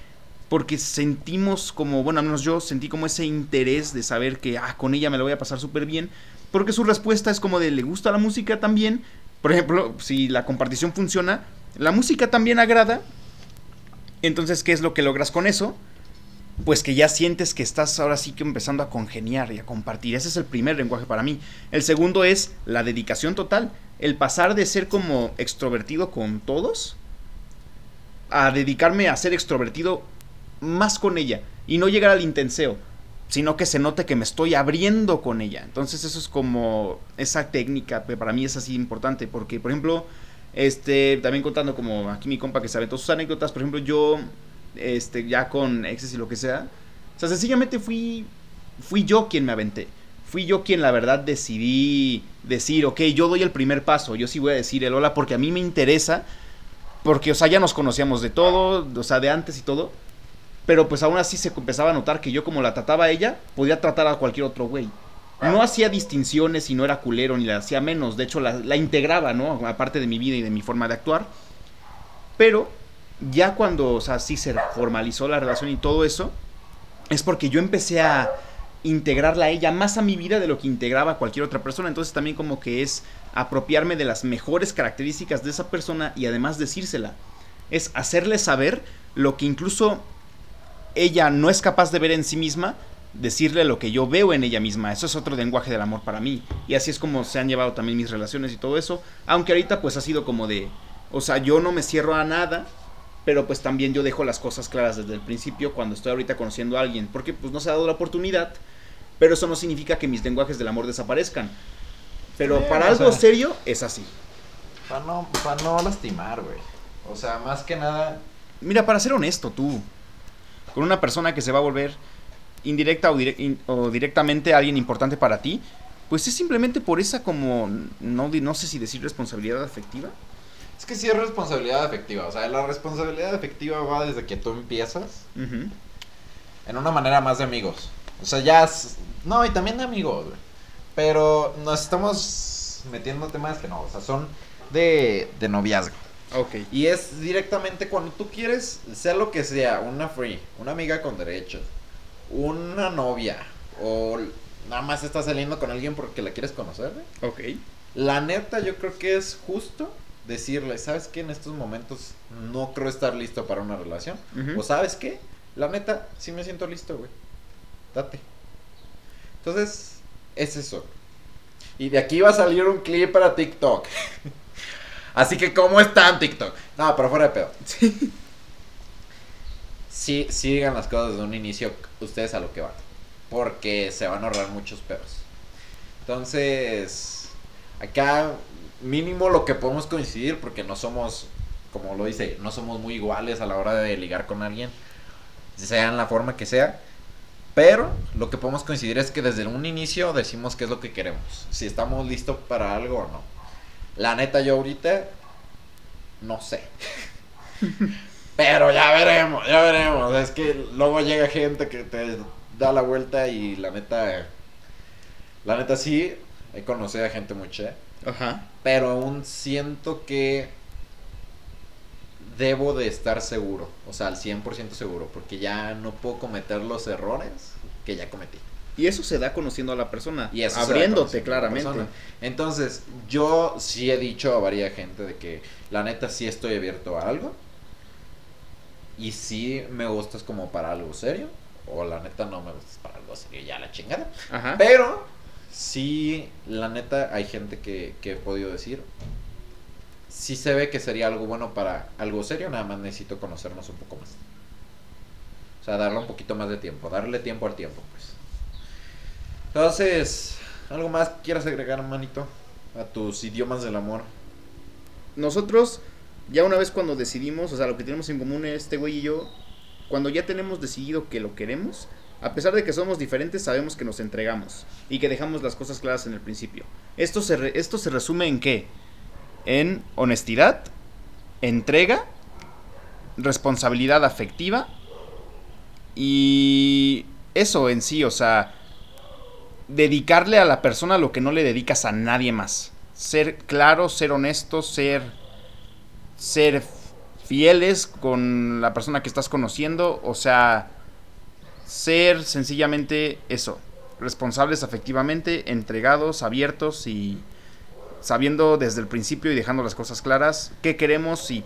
porque sentimos como, bueno, al menos yo sentí como ese interés de saber que, ah, con ella me lo voy a pasar súper bien, porque su respuesta es como de, ¿le gusta la música también? Por ejemplo, si la compartición funciona, la música también agrada, entonces, ¿qué es lo que logras con eso? Pues que ya sientes que estás ahora sí que empezando a congeniar y a compartir. Ese es el primer lenguaje para mí. El segundo es la dedicación total. El pasar de ser como extrovertido con todos a dedicarme a ser extrovertido más con ella y no llegar al intenseo, sino que se note que me estoy abriendo con ella. Entonces eso es como esa técnica, que para mí es así importante, porque por ejemplo, este, también contando como aquí mi compa que sabe todas sus anécdotas, por ejemplo, yo, este, ya con exes y lo que sea, o sea, sencillamente fui, fui yo quien me aventé. Fui yo quien la verdad decidí decir, ok, yo doy el primer paso, yo sí voy a decir el hola porque a mí me interesa, porque, o sea, ya nos conocíamos de todo, o sea, de antes y todo, pero pues aún así se empezaba a notar que yo como la trataba a ella, podía tratar a cualquier otro güey. No hacía distinciones y no era culero ni la hacía menos. De hecho, la, la integraba, ¿no? Aparte de mi vida y de mi forma de actuar. Pero ya cuando, o sea, sí se formalizó la relación y todo eso, es porque yo empecé a integrarla a ella más a mi vida de lo que integraba a cualquier otra persona. Entonces también como que es apropiarme de las mejores características de esa persona y además decírsela. Es hacerle saber lo que incluso ella no es capaz de ver en sí misma, decirle lo que yo veo en ella misma. Eso es otro lenguaje del amor para mí. Y así es como se han llevado también mis relaciones y todo eso. Aunque ahorita pues ha sido como de, o sea, yo no me cierro a nada, pero pues también yo dejo las cosas claras desde el principio cuando estoy ahorita conociendo a alguien, porque pues no se ha dado la oportunidad, pero eso no significa que mis lenguajes del amor desaparezcan. Pero Sí, para algo sea- serio es así. Para no, pa no lastimar, güey. O sea, más que nada, Mira, para ser honesto, tú, con una persona que se va a volver indirecta o, dire- in- o directamente alguien importante para ti, pues es simplemente por esa como, no, no sé si decir responsabilidad afectiva. es que sí es responsabilidad afectiva. O sea, la responsabilidad afectiva va desde que tú empiezas en una manera más de amigos. O sea, ya. es- No, y también de amigos, güey. Pero nos estamos metiendo temas que no, o sea, son de, de noviazgo. Ok. Y es directamente cuando tú quieres, sea lo que sea, una free, una amiga con derechos, una novia, o nada más estás saliendo con alguien porque la quieres conocer. Ok. La neta, yo creo que es justo decirle, ¿sabes qué? En estos momentos no creo estar listo para una relación. O ¿sabes qué? La neta, sí me siento listo, güey. Date. Entonces, es eso. Y de aquí va a salir un clip para TikTok. Así que, ¿cómo están TikTok? No, pero fuera de pedo. Sí, sí digan las cosas desde un inicio, ustedes a lo que van. Porque se van a ahorrar muchos pedos. Entonces, acá mínimo lo que podemos coincidir, porque no somos, como lo dice, no somos muy iguales a la hora de ligar con alguien, sea en la forma que sea. Pero lo que podemos coincidir es que desde un inicio decimos qué es lo que queremos. Si estamos listos para algo o no. La neta, yo ahorita no sé. Pero ya veremos, ya veremos. Es que luego llega gente que te da la vuelta y la neta. La neta sí, he conocido a gente muy che. Ajá. Pero aún siento que debo de estar seguro, o sea, al 100% seguro, porque ya no puedo cometer los errores que ya cometí. Y eso se da conociendo a la persona, Y eso abriéndote claramente. persona. Entonces, yo sí he dicho a varias gente de que la neta sí estoy abierto a algo. Y sí me gustas como para algo serio. O la neta no me gustas para algo serio, ya la chingada. Ajá. Pero sí, la neta hay gente que, que he podido decir. Sí se ve que sería algo bueno para algo serio, nada más necesito conocernos un poco más. O sea, darle un poquito más de tiempo, darle tiempo al tiempo, pues. Entonces, ¿algo más quieras agregar, manito? A tus idiomas del amor. Nosotros, ya una vez cuando decidimos, o sea, lo que tenemos en común este güey y yo, cuando ya tenemos decidido que lo queremos, a pesar de que somos diferentes, sabemos que nos entregamos y que dejamos las cosas claras en el principio. Esto se, re- esto se resume en qué? En honestidad, entrega, responsabilidad afectiva y eso en sí, o sea, dedicarle a la persona lo que no le dedicas a nadie más. Ser claro, ser honesto, ser ser fieles con la persona que estás conociendo, o sea, ser sencillamente eso, responsables afectivamente, entregados, abiertos y sabiendo desde el principio y dejando las cosas claras qué queremos y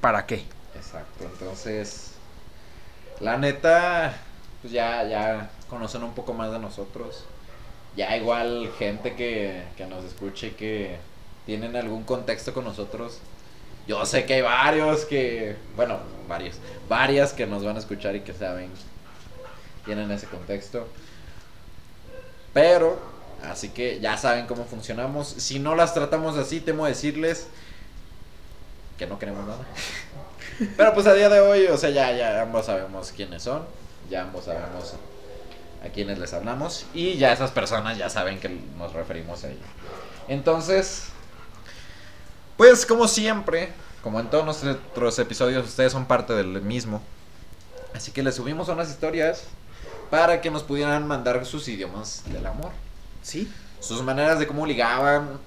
para qué. Exacto, entonces, la neta, pues ya, ya conocen un poco más de nosotros. Ya igual gente que, que nos escuche que tienen algún contexto con nosotros. Yo sé que hay varios que, bueno, varios, varias que nos van a escuchar y que saben, tienen ese contexto. Pero, así que ya saben cómo funcionamos. Si no las tratamos así, temo decirles que no queremos nada. Pero pues a día de hoy, o sea, ya, ya ambos sabemos quiénes son, ya ambos sabemos a quiénes les hablamos y ya esas personas ya saben que nos referimos a ellos. Entonces, pues como siempre, como en todos nuestros episodios, ustedes son parte del mismo. Así que les subimos unas historias para que nos pudieran mandar sus idiomas del amor ¿Sí? sus maneras de cómo ligaban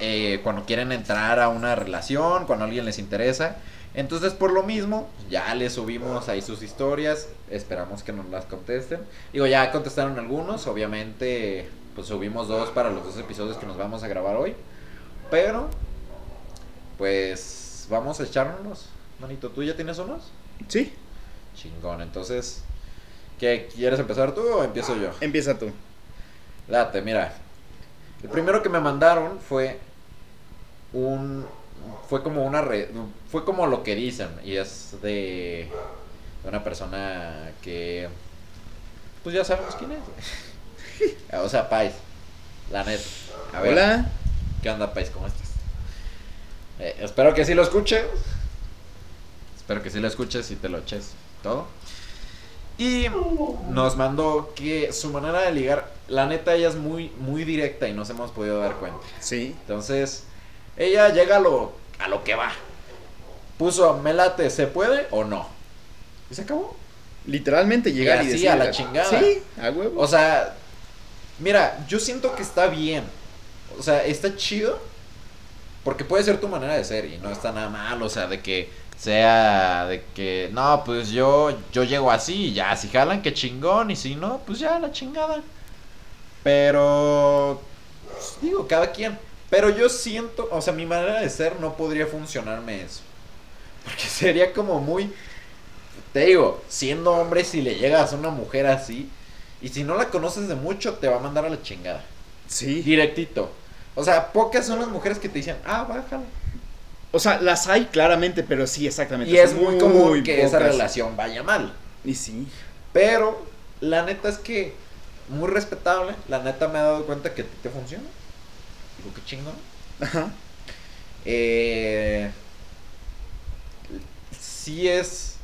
eh, cuando quieren entrar a una relación, cuando a alguien les interesa. Entonces, por lo mismo, ya les subimos ahí sus historias. Esperamos que nos las contesten. Digo, ya contestaron algunos. Obviamente, pues subimos dos para los dos episodios que nos vamos a grabar hoy. Pero, pues, vamos a echárnoslos. Manito, ¿tú ya tienes unos? ¿Sí? Chingón. Entonces, ¿qué quieres empezar tú o empiezo yo? Empieza tú. Date, mira. El primero que me mandaron fue un fue como una red, fue como lo que dicen y es de, de una persona que pues ya sabemos quién es. o sea, Pais. La neta. A ver, Hola. ¿qué onda, Pais? ¿Cómo estás? Eh, espero que sí lo escuches. Espero que sí lo escuches y te lo eches todo. Y nos mandó que su manera de ligar, la neta, ella es muy, muy directa y nos hemos podido dar cuenta. Sí. Entonces, ella llega a lo, a lo que va. Puso, me late, ¿se puede o no? Y se acabó. Literalmente llegar y, así, decir a la chingada. Sí, a huevo. O sea, mira, yo siento que está bien. O sea, está chido. Porque puede ser tu manera de ser y no está nada mal. O sea, de que sea de que, no, pues yo, yo llego así y ya, si jalan, que chingón. Y si no, pues ya, la chingada. Pero, pues, digo, cada quien. Pero yo siento, o sea, mi manera de ser no podría funcionarme eso. Porque sería como muy... Te digo, siendo hombre, si le llegas a una mujer así, y si no la conoces de mucho, te va a mandar a la chingada. sí. Directito. O sea, pocas son las mujeres que te dicen, ah, bájala. O sea, las hay claramente, pero sí, exactamente. Y es muy común que esa relación vaya mal. Y sí. Pero la neta es que muy respetable. La neta me he dado cuenta que a ti te funciona. Digo, qué chingón. Ajá. Eh, sí es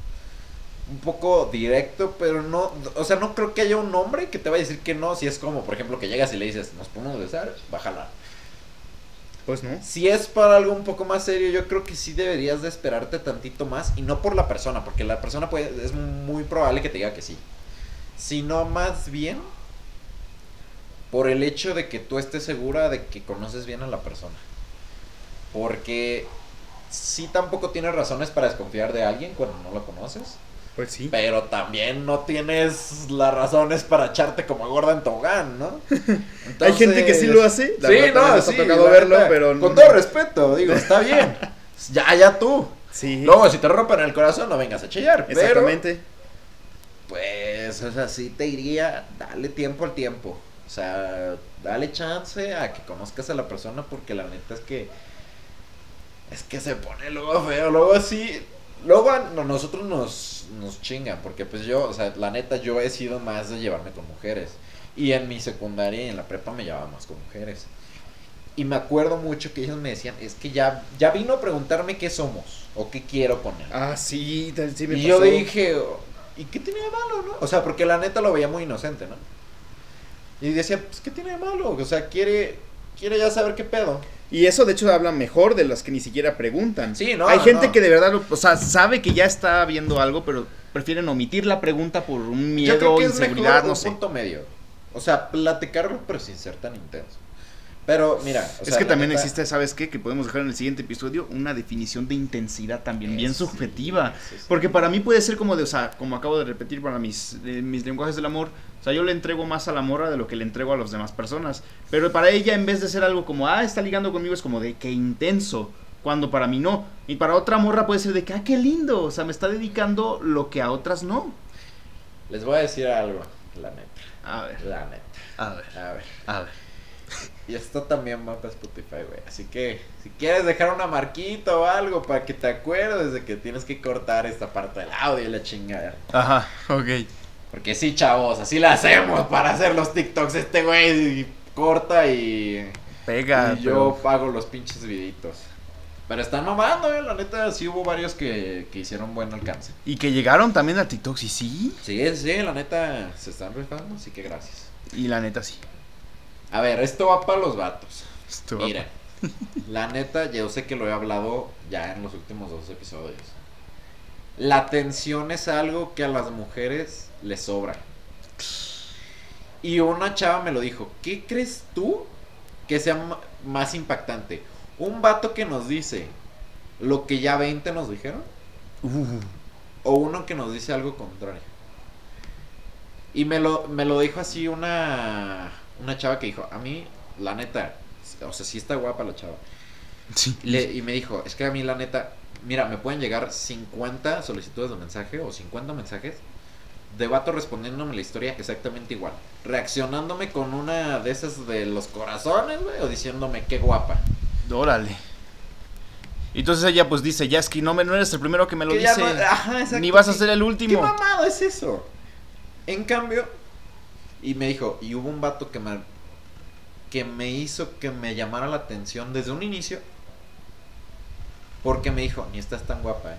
un poco directo, pero no, o sea, no creo que haya un hombre que te va a decir que no, si es como, por ejemplo, que llegas y le dices, nos ponemos a besar, bájala. Pues no. Si es para algo un poco más serio, yo creo que sí deberías de esperarte tantito más, y no por la persona, porque la persona puede, es muy probable que te diga que sí, sino más bien por el hecho de que tú estés segura de que conoces bien a la persona. Porque sí tampoco tienes razones para desconfiar de alguien cuando no lo conoces. Pues sí. Pero también no tienes las razones para echarte como gorda en tobogán, ¿no? Hay gente que sí lo hace. La sí, no, nos ha tocado verlo, pero con todo respeto, digo, está bien. ya, ya tú. Sí. Luego, si te rompen el corazón, no vengas a chillar. Exactamente. pues, o sea, sí te diría, dale tiempo al tiempo. O sea, dale chance a que conozcas a la persona porque la neta es que es que se pone luego feo, luego así, luego a nosotros nos, nos chingan, porque pues yo, o sea, la neta yo he sido más de llevarme con mujeres. Y en mi secundaria y en la prepa me llevaba más con mujeres. Y me acuerdo mucho que ellos me decían, es que ya, ya vino a preguntarme qué somos o qué quiero él. Ah, sí, sí me Y yo dije, ¿y qué tiene de malo, no? O sea, porque la neta lo veía muy inocente, ¿no? Y decía, pues, ¿qué tiene de malo? O sea, quiere, quiere ya saber qué pedo. Y eso de hecho habla mejor de las que ni siquiera preguntan. Sí, no. Hay gente que de verdad, o sea, sabe que ya está viendo algo, pero prefieren omitir la pregunta por un miedo, Yo creo que inseguridad, es no un punto medio. O sea, platicarlo pero sin ser tan intenso. Pero mira, es que también existe, ¿sabes qué? Que podemos dejar en el siguiente episodio una definición de intensidad también bien subjetiva. Porque para mí puede ser como de, o sea, como acabo de repetir para mis, mis lenguajes del amor, o sea, yo le entrego más a la morra de lo que le entrego a las demás personas. Pero para ella, en vez de ser algo como, ah, está ligando conmigo, es como de qué intenso. Cuando para mí no. Y para otra morra puede ser de que, ah, qué lindo. O sea, me está dedicando lo que a otras no. Les voy a decir algo, la neta. A ver. La neta. A ver. A ver. A ver. Y esto también va para Spotify, güey. Así que si quieres dejar una marquita o algo para que te acuerdes de que tienes que cortar esta parte del audio y la chingada. Ajá, ok. Porque sí, chavos, así la hacemos para hacer los TikToks. Este güey corta y. Pega. Y yo pago los pinches viditos. Pero están mamando, eh. La neta, sí hubo varios que, que hicieron buen alcance. Y que llegaron también a TikTok, ¿sí? Sí, sí, sí la neta se están rifando, así que gracias. Y la neta, sí. A ver, esto va para los vatos. Mira, la neta, yo sé que lo he hablado ya en los últimos dos episodios. La atención es algo que a las mujeres les sobra. Y una chava me lo dijo, ¿qué crees tú que sea más impactante? ¿Un vato que nos dice lo que ya 20 nos dijeron? Uh. ¿O uno que nos dice algo contrario? Y me lo, me lo dijo así una, una chava que dijo, a mí, la neta, o sea, sí está guapa la chava. Sí. y me dijo, es que a mí la neta, mira, me pueden llegar 50 solicitudes de mensaje o 50 mensajes de vato respondiéndome la historia exactamente igual. Reaccionándome con una de esas de los corazones, güey, o diciéndome qué guapa. Órale. Y entonces ella pues dice, ya es que no, me, no eres el primero que me lo dice. ni vas a ser el último. ¿Qué mamado es eso? En cambio, y me dijo, y hubo un vato que me, que me hizo que me llamara la atención desde un inicio. Porque me dijo, ni estás tan guapa, eh.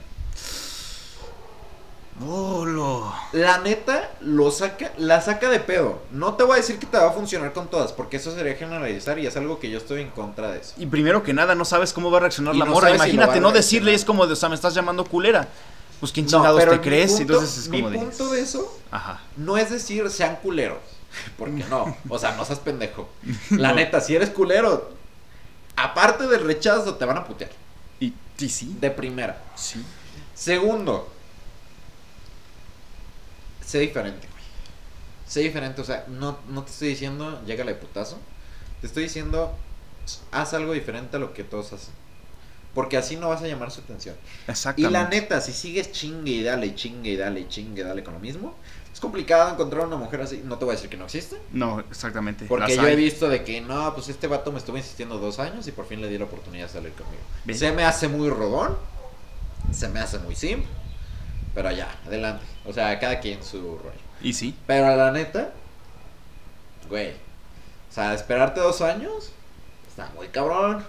Oh, La neta lo saca, la saca de pedo. No te voy a decir que te va a funcionar con todas, porque eso sería generalizar y es algo que yo estoy en contra de eso. Y primero que nada, no sabes cómo va a reaccionar la mora. Imagínate no decirle, es como de, o sea, me estás llamando culera. Pues quién chingados te crees, entonces es como mi punto de eso Ajá. no es decir sean culeros, porque no, o sea, no seas pendejo. La neta, si eres culero, aparte del rechazo te van a putear. Y, y sí. De primera. Sí. Segundo, sé diferente, güey. Sé diferente, o sea, no, no te estoy diciendo, llégale de putazo. Te estoy diciendo, haz algo diferente a lo que todos hacen. Porque así no vas a llamar su atención. Exactamente. Y la neta, si sigues chingue y dale, chingue y dale, chingue y dale con lo mismo, es complicado encontrar una mujer así. No te voy a decir que no existe. No, exactamente. Porque yo he visto de que no, pues este vato me estuvo insistiendo dos años y por fin le di la oportunidad de salir conmigo. Se me hace muy rodón, se me hace muy simple, pero ya, adelante. O sea, cada quien su rollo. Y sí. Pero la neta, güey, o sea, esperarte dos años está muy cabrón.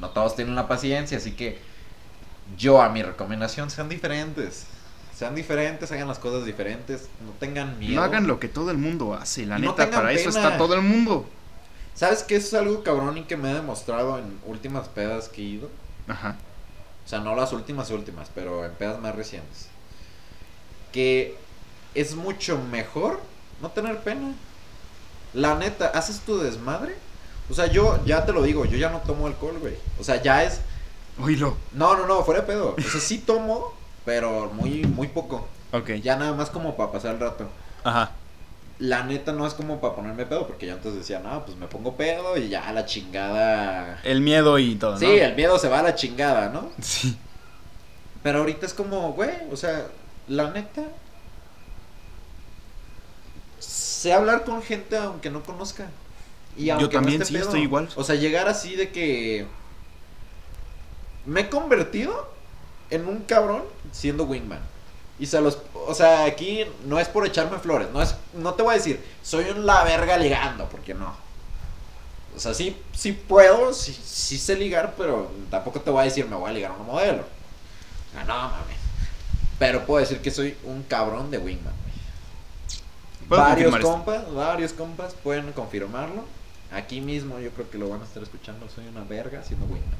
No todos tienen la paciencia, así que yo a mi recomendación sean diferentes. Sean diferentes, hagan las cosas diferentes, no tengan miedo. No hagan lo que todo el mundo hace, la neta, para eso está todo el mundo. ¿Sabes qué? Eso es algo cabrón y que me ha demostrado en últimas pedas que he ido. Ajá. O sea, no las últimas últimas, pero en pedas más recientes. Que es mucho mejor no tener pena. La neta, haces tu desmadre o sea, yo ya te lo digo, yo ya no tomo alcohol, güey. O sea, ya es Oílo. No, no, no, fuera de pedo. O sea, sí tomo, pero muy, muy poco. Ok. Ya nada más como para pasar el rato. Ajá. La neta no es como para ponerme pedo, porque yo antes decía, no, pues me pongo pedo y ya la chingada. El miedo y todo, ¿no? Sí, el miedo se va a la chingada, ¿no? Sí. Pero ahorita es como, güey, o sea, la neta. Sé hablar con gente aunque no conozca. Y Yo no también, esté sí, pedo. estoy igual. O sea, llegar así de que. Me he convertido en un cabrón siendo wingman. Y se los. O sea, aquí no es por echarme flores. No, es, no te voy a decir, soy un la verga ligando, porque no. O sea, sí, sí puedo, sí, sí sé ligar, pero tampoco te voy a decir, me voy a ligar a una modelo. Ah, no, mames. Pero puedo decir que soy un cabrón de wingman. Varios compas, varios compas pueden confirmarlo. Aquí mismo yo creo que lo van a estar escuchando. Soy una verga siendo wingman.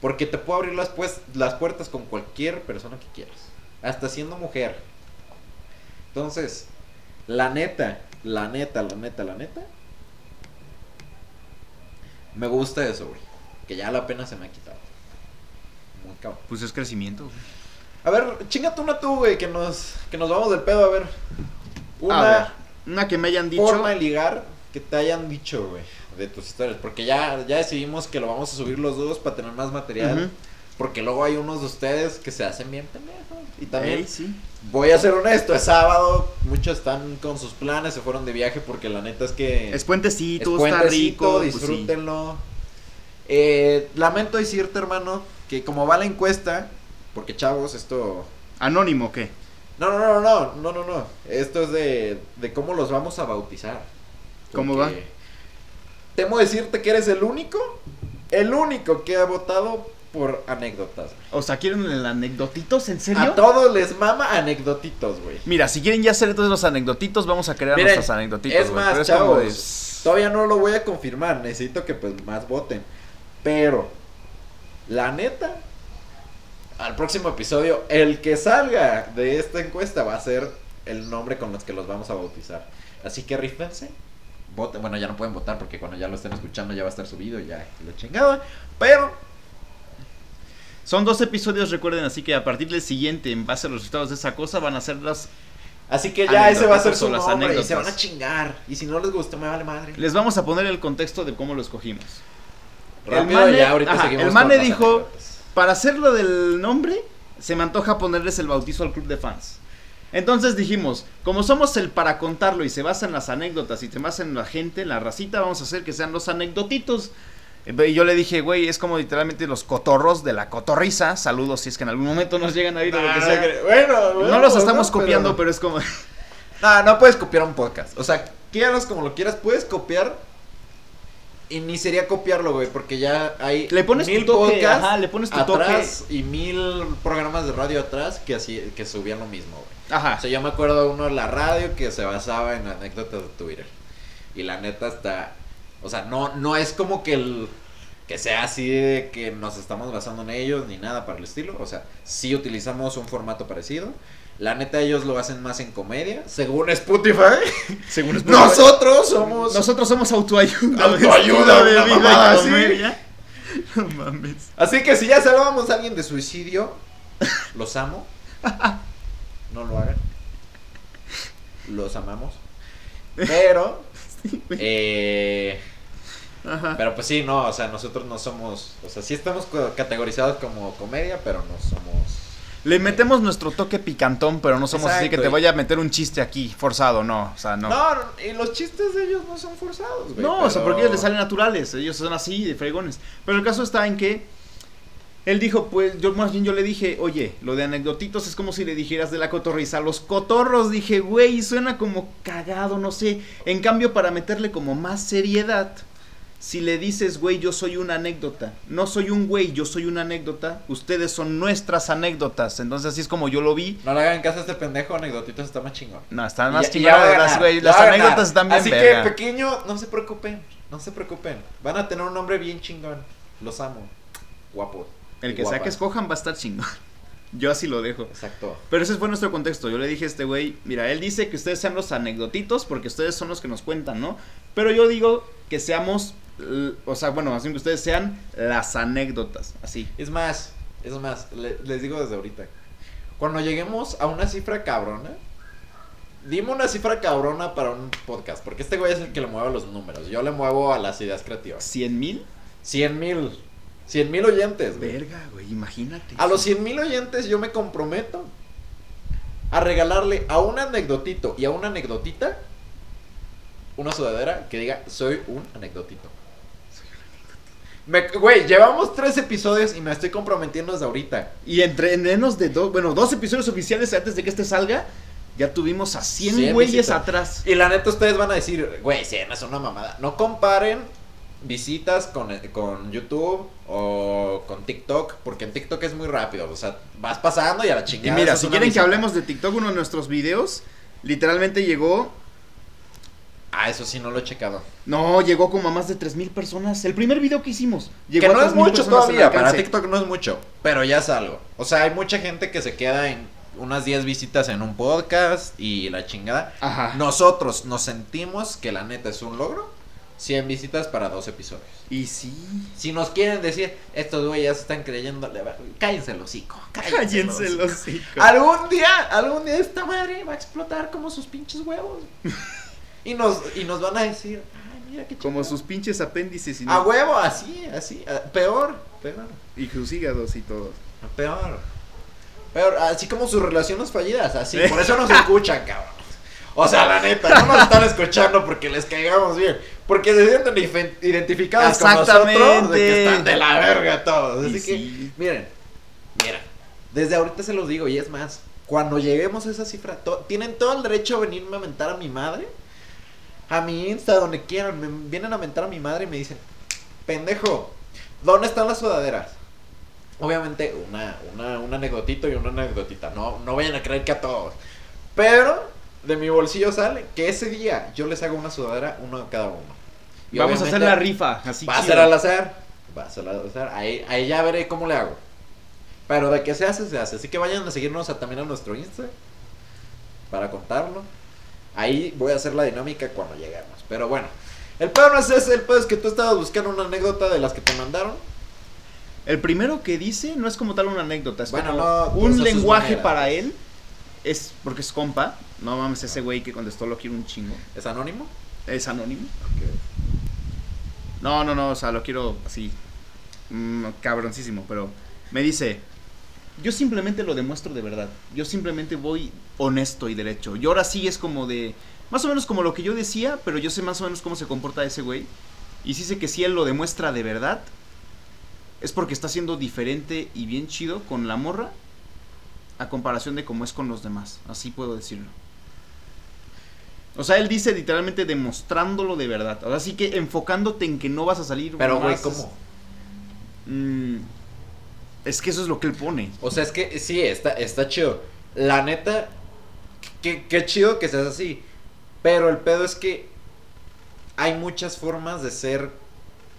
Porque te puedo abrir las, pues, las puertas con cualquier persona que quieras. Hasta siendo mujer. Entonces, la neta, la neta, la neta, la neta. Me gusta eso, güey. Que ya la pena se me ha quitado. Muy cabrón. Pues es crecimiento. güey. A ver, chingate una tú, güey, que nos, que nos vamos del pedo, a ver. A Una ver, una que me hayan dicho. forma de ligar que te hayan dicho, güey, de tus historias. Porque ya, ya decidimos que lo vamos a subir los dos para tener más material. Porque luego hay unos de ustedes que se hacen bien pendejos. Y también, sí. voy a ser honesto, es sábado, muchos están con sus planes, se fueron de viaje porque la neta es que... Es puentecito, es está rico. pues sí. disfrútenlo. Eh, lamento decirte, hermano, que como va la encuesta, porque chavos, esto Anónimo, ¿qué? no, no, no, no, no, no, no. Esto es de, de cómo los vamos a bautizar. ¿Cómo Porque Temo decirte que eres el único, el único que ha votado por anécdotas. O sea, ¿quieren el anecdotitos? ¿En serio? A todos les mama anecdotitos, güey. Mira, si quieren ya hacer entonces los anecdotitos, vamos a crear Miren, nuestros anecdotitos. es más, es chavos, Todavía no lo voy a confirmar, necesito que pues más voten. Pero, la neta, al próximo episodio, el que salga de esta encuesta va a ser el nombre con los que los vamos a bautizar. Así que rífense, voten. Bueno, ya no pueden votar porque cuando ya lo estén escuchando ya va a estar subido, ya lo chingado. Pero, Son dos episodios, recuerden, así que a partir del siguiente, en base a los resultados de esa cosa, van a ser las... así que ya ese va a ser su las nombre y se van a chingar. Y si no les gustó, me vale madre. Les vamos a poner el contexto de cómo lo escogimos. Rápido, Mane- ya ahorita ajá, seguimos el Mane dijo- anécdotas. Para hacerlo del nombre, se me antoja ponerles el bautizo al club de fans. Entonces dijimos, como somos el para contarlo y se basa en las anécdotas y se basa en la gente, en la racita, vamos a hacer que sean los anecdotitos. Y yo le dije, güey, es como literalmente los cotorros de la cotorriza. Saludos si es que en algún momento nos llegan a ir o lo que Ah, sea. que- Bueno, No bueno, los estamos ¿no? copiando, pero es como... No, no puedes copiar un podcast. O sea, quieras como lo quieras, puedes copiar. Y ni sería copiarlo, güey, porque ya hay Le pones tu mil toque, podcasts ajá, le pones tu atrás y mil programas de radio atrás que así que subían lo mismo, güey. Ajá. O sea, yo me acuerdo uno de la radio que se basaba en anécdotas de Twitter. Y la neta está, o sea, no no es como que el que sea así de que nos estamos basando en ellos ni nada para el estilo, o sea, sí utilizamos un formato parecido. La neta ellos lo hacen más en comedia, según Spotify. Según Nosotros somos Nosotros somos autoayuda. Autoayuda, de vida así. No mames. Así que si ya salvamos a alguien de suicidio, los amo. No lo hagan. Los amamos. Pero, eh, Ajá. pero pues sí, no, o sea, nosotros no somos, o sea, sí estamos categorizados como comedia, pero no somos... Le metemos nuestro toque picantón, pero no somos así que te voy a meter un chiste aquí, forzado, no. O sea, no. No, y los chistes de ellos no son forzados, güey. No, o sea, porque ellos les salen naturales, ellos son así, de fregones. Pero el caso está en que él dijo, pues, yo más bien yo le dije, oye, lo de anecdotitos es como si le dijeras de la cotorriza. Los cotorros, dije, güey, suena como cagado, no sé. En cambio, para meterle como más seriedad, si le dices, güey, yo soy una anécdota, no soy un güey, yo soy una anécdota, ustedes son nuestras anécdotas. Entonces, así es como yo lo vi. No le hagan caso a este pendejo, anecdotitos está más chingón. No, están más chingadas, güey. Las anécdotas están bien Así verga. que, pequeño, no se preocupen, no se preocupen. Van a tener un nombre bien chingón. Los amo. Guapo. El que sea guapa. que escojan va a estar chingón. Yo así lo dejo. Exacto. Pero ese fue nuestro contexto. Yo le dije a este güey, mira, él dice que ustedes sean los anecdotitos porque ustedes son los que nos cuentan, ¿no? Pero yo digo que seamos o sea, bueno, bien que ustedes sean las anécdotas, así. Es más, es más, le- les digo desde ahorita. Cuando lleguemos a una cifra cabrona, dime una cifra cabrona para un podcast, porque este güey es el que le mueve los números. Yo le muevo a las ideas creativas. ¿Cien mil? 100 mil. 100 mil oyentes. güey. Verga, güey, imagínate. A los 100 mil oyentes yo me comprometo a regalarle a un anecdotito y a una anecdotita una sudadera que diga soy un anecdotito. Me- Güey, llevamos tres episodios y me estoy comprometiendo desde ahorita. Y entre en menos de dos, bueno, dos episodios oficiales antes de que este salga, ya tuvimos a 100 100 güeyes visitas. atrás. Y la neta ustedes van a decir, güey, 100 es una mamada. No comparen visitas con, con YouTube o con TikTok, porque en TikTok es muy rápido. O sea, vas pasando y a la Y chingada. mira, haces si quieren que hablemos de TikTok, uno de nuestros videos, literalmente llegó, Ah, eso sí, no lo he checado. no, llegó como a más de 3000 personas. El primer video que hicimos. Llegó que a no es 3,000 mucho todavía, para. TikTok no es mucho, pero ya es algo. O sea, hay mucha gente que se queda en unas 10 visitas en un podcast y la chingada. Ajá. Nosotros nos sentimos que la neta es un logro. 100 visitas para dos episodios. Y sí. Si nos quieren decir, estos güeyes ya se están creyendo, cállense el hocico. Cállense el hocico. Algún día, algún día esta madre va a explotar como sus pinches huevos. y nos, y nos van a decir, ay, mira qué Como chingado". sus pinches apéndices y, A huevo, así, así. Peor, peor. y sus hígados y todo. Peor. Peor, así como sus relaciones fallidas, así. Por eso nos escuchan, cabrón. O sea, la neta, no nos están escuchando porque les caigamos bien. Porque se sienten identificados con nosotros de que están de la verga todos. Así que, miren, miren. Desde ahorita se los digo, y es más, cuando lleguemos a esa cifra, to- tienen todo el derecho a venirme a mentar a mi madre, a mi Insta, donde quieran. Me vienen a mentar a mi madre y me dicen, pendejo, ¿dónde están las sudaderas? Obviamente, una, una, un anecdotito y una anecdotita. No, no vayan a creer que a todos. Pero de mi bolsillo sale que ese día yo les hago una sudadera, uno de cada uno. Y Vamos a hacer la rifa, así Va a chido. ser al azar. Va a ser al azar. Ahí, ahí ya veré cómo le hago. Pero de que se hace, se hace. Así que vayan a seguirnos a- también a nuestro Insta. Para contarlo. Ahí voy a hacer la dinámica cuando lleguemos. Pero bueno. El pedo no es ese. El pedo es que tú estabas buscando una anécdota de las que te mandaron. El primero que dice no es como tal una anécdota, es Bueno, como no, pues, a un lenguaje maneras. para él. Es porque es compa. No mames, ese güey que contestó lo quiero un chingo. ¿Es anónimo? Es anónimo. No, no, no, o sea, lo quiero así. mm, cabroncísimo, pero me dice. Yo simplemente lo demuestro de verdad. Yo simplemente voy honesto y derecho. Y ahora sí es como de. Más o menos como lo que yo decía, pero yo sé más o menos cómo se comporta ese güey. Y sí sé que si él lo demuestra de verdad, es porque está siendo diferente y bien chido con la morra a comparación de cómo es con los demás. Así puedo decirlo. O sea, él dice literalmente demostrándolo de verdad. Ahora sí que enfocándote en que no vas a salir. Pero, güey, ¿cómo? Mm, es que eso es lo que él pone. O sea, es que sí, está, está chido. La neta, qué, chido que seas así. Pero el pedo es que hay muchas formas de ser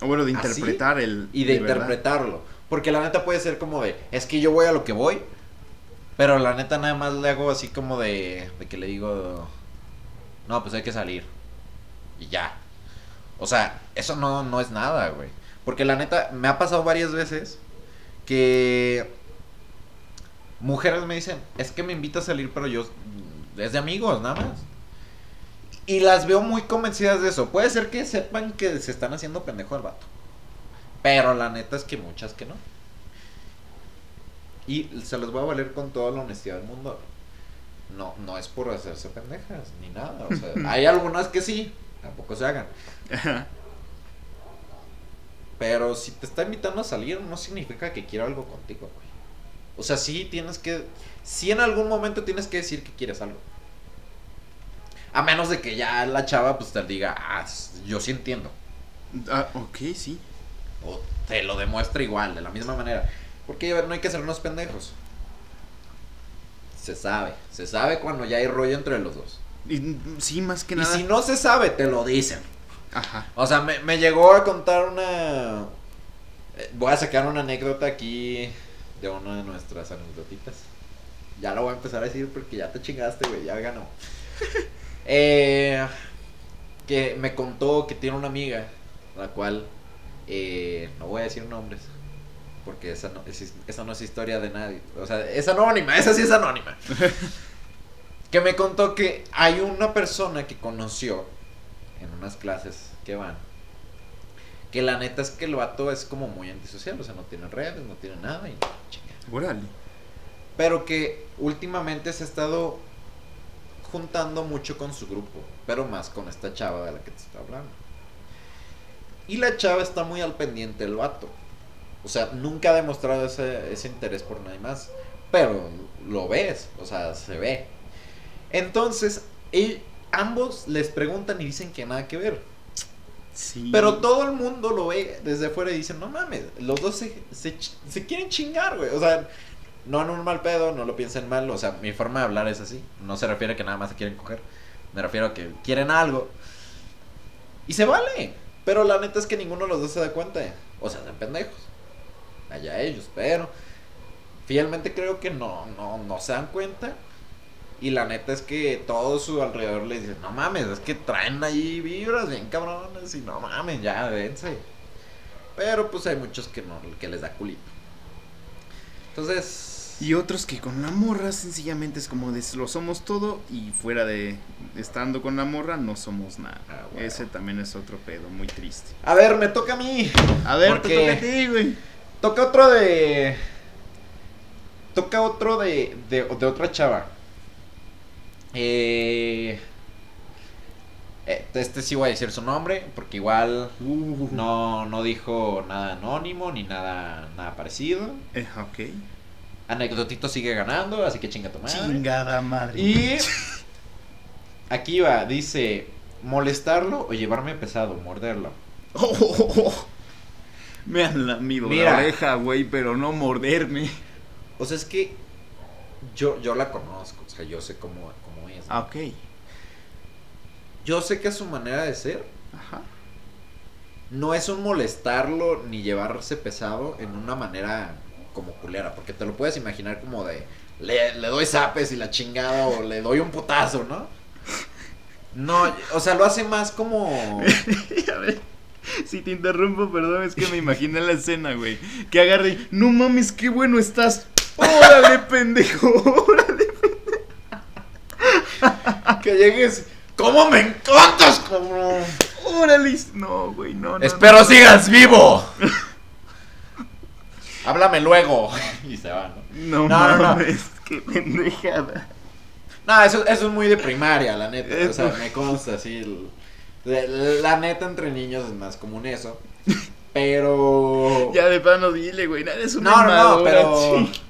O bueno, de ¿Así? interpretar el. y de, interpretarlo. Porque la neta puede ser como de, es que yo voy a lo que voy. Pero la neta nada más le hago así como de, de que le digo, no, pues hay que salir. Y ya. O sea, eso no, no es nada, güey. Porque la neta me ha pasado varias veces que mujeres me dicen, es que me invita a salir, pero yo mm, es de amigos, nada más. Y las veo muy convencidas de eso. Puede ser que sepan que se están haciendo pendejo al vato. Pero la neta es que muchas que no. Y se los voy a valer con toda la honestidad del mundo. No, no es por hacerse pendejas, ni nada. O sea, hay algunas que sí, tampoco se hagan. Pero si te está invitando a salir, no significa que quiera algo contigo, güey. O sea, sí tienes que. Sí en algún momento tienes que decir que quieres algo. A menos de que ya la chava pues te diga, ah, yo sí entiendo. Ah, ok, sí. O te lo demuestra igual, de la misma manera. Porque a ver, no hay que ser unos pendejos. Se sabe. Se sabe cuando ya hay rollo entre los dos. Y, mm, sí, más que Y nada. si no se sabe, te lo dicen. Ajá. O sea, me, me llegó a contar una... eh, Voy a sacar una anécdota aquí de una de nuestras anecdotitas. Ya lo voy a empezar a decir porque ya te chingaste, güey, ya ganó. eh, que me contó que tiene una amiga la cual eh, no voy a decir nombres, porque esa no, es, esa no es historia de nadie. O sea, es anónima, esa sí es anónima. que me contó que hay una persona que conoció en unas clases que van. Que la neta es que el vato es como muy antisocial, o sea, no tiene redes, no tiene nada y chinga. Órale. Pero que últimamente se ha estado juntando mucho con su grupo, pero más con esta chava de la que te estoy hablando. Y la chava está muy al pendiente del vato. O sea, nunca ha demostrado ese, ese interés por nadie más. Pero lo ves, o sea, se ve. Entonces, ambos les preguntan y dicen que nada que ver. Sí. Pero todo el mundo lo ve desde afuera y dicen, no mames, los dos se, se, se quieren chingar, güey. O sea, no en un mal pedo, no lo piensen mal. O sea, mi forma de hablar es así. No se refiere a que nada más se quieren coger. Me refiero a que quieren algo. Y se vale. Pero la neta es que ninguno de los dos se da cuenta. O sea, son pendejos. Allá ellos, pero fielmente creo que no, no, no se dan cuenta. Y la neta es que todo su alrededor les dice, no mames, es que traen ahí vibras bien cabrones y no mames, ya dense. Pero pues hay muchos que no, que les da culito. Entonces, Y otros que con la morra sencillamente es como de lo somos todo y fuera de estando con la morra no somos nada. Ah, bueno. Ese también es otro pedo muy triste. a ver, me toca a mí. A ver, Porque- te toca a ti, güey. Toca otro de. Toca otro de, de, de otra chava. Eh, eh, este sí voy a decir su nombre, porque igual Uh, no, no dijo nada anónimo ni nada, nada parecido. Eh, ok. Anecdotito sigue ganando, así que chinga tu madre. Chingada madre. Y aquí va, dice molestarlo o llevarme pesado, morderlo. Me han lamido Mira. la oreja, güey, pero no morderme. O sea, es que yo, yo la conozco, o sea, yo sé cómo, cómo es. Ah, ok. Yo sé que su manera de ser Ajá. no es un molestarlo ni llevarse pesado en una manera como culera, porque te lo puedes imaginar como de le, le doy zapes y la chingada o le doy un putazo, ¿no? No, o sea, lo hace más como... Si te interrumpo, perdón, es que me imaginé la escena, güey. Que agarre, y, no mames, qué bueno estás. Órale, pendejo, órale. que llegues... ¿Cómo me encantas, cabrón? Órale. No, güey, no, no. Espero sigas vivo. Háblame luego. Y se va, ¿no? No, No, mames, qué pendejada. No, eso, eso es muy de primaria, la neta. O sea, me consta, sí. el- la, la neta, entre niños es más común eso. Pero. Ya de plano dile, güey, nada, es una no, no, no, pero. sí.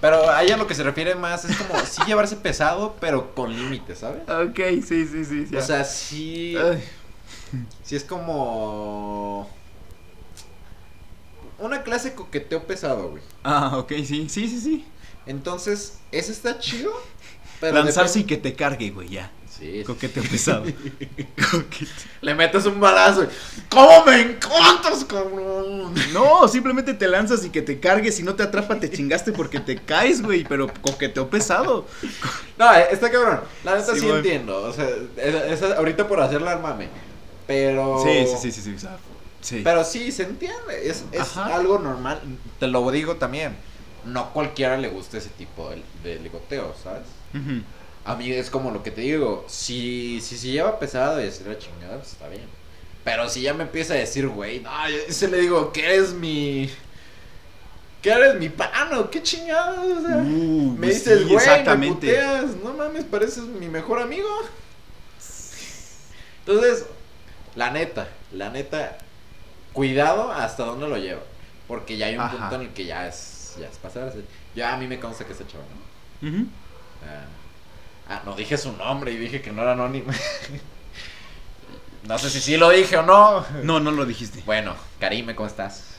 Pero a ella lo que se refiere más es como sí llevarse pesado, pero con límites, ¿sabes? Ok, sí, sí, sí. ya. O sea, sí. Ay, Sí es como. Una clase de coqueteo pesado, güey. Ah, ok, sí, sí, sí, sí. Entonces, ese está chido. Pero Lanzarse y que te cargue, güey, ya. Sí, Coqueteo pesado. Coqueteo. Le metes un balazo. ¿Cómo me encantas, cabrón? No, simplemente te lanzas y que te cargues. Si no te atrapa, te chingaste porque te caes, güey. Pero coqueteo pesado. No, eh, está cabrón. La neta sí, entiendo. O sea, esa, esa- ahorita por hacerla al mame. Pero. Sí, sí, sí, sí, sí. o sea, sí. Pero sí, se entiende. Es, es algo normal. Te lo digo también. No cualquiera le gusta ese tipo de, de ligoteo, ¿sabes? Ujú. A mí es como lo que te digo. Si, si se lleva pesado y decir la chingada, pues está bien. Pero si ya me empieza a decir, güey, no, yo se le digo, que eres mi. que eres mi pano, qué chingada. O sea, Uh, me pues dices, sí, güey, me exactamente. puteas. No mames, pareces mi mejor amigo. Entonces, la neta, la neta, cuidado hasta dónde lo lleva. Porque ya hay un Ajá. punto en el que ya es, ya es pasarse. Ya a mí me consta que ese chaval, ¿no? Ah, ah, no dije su nombre y dije que no era anónimo. no sé si sí lo dije o no. No, no lo dijiste. Bueno, Karime, ¿cómo estás?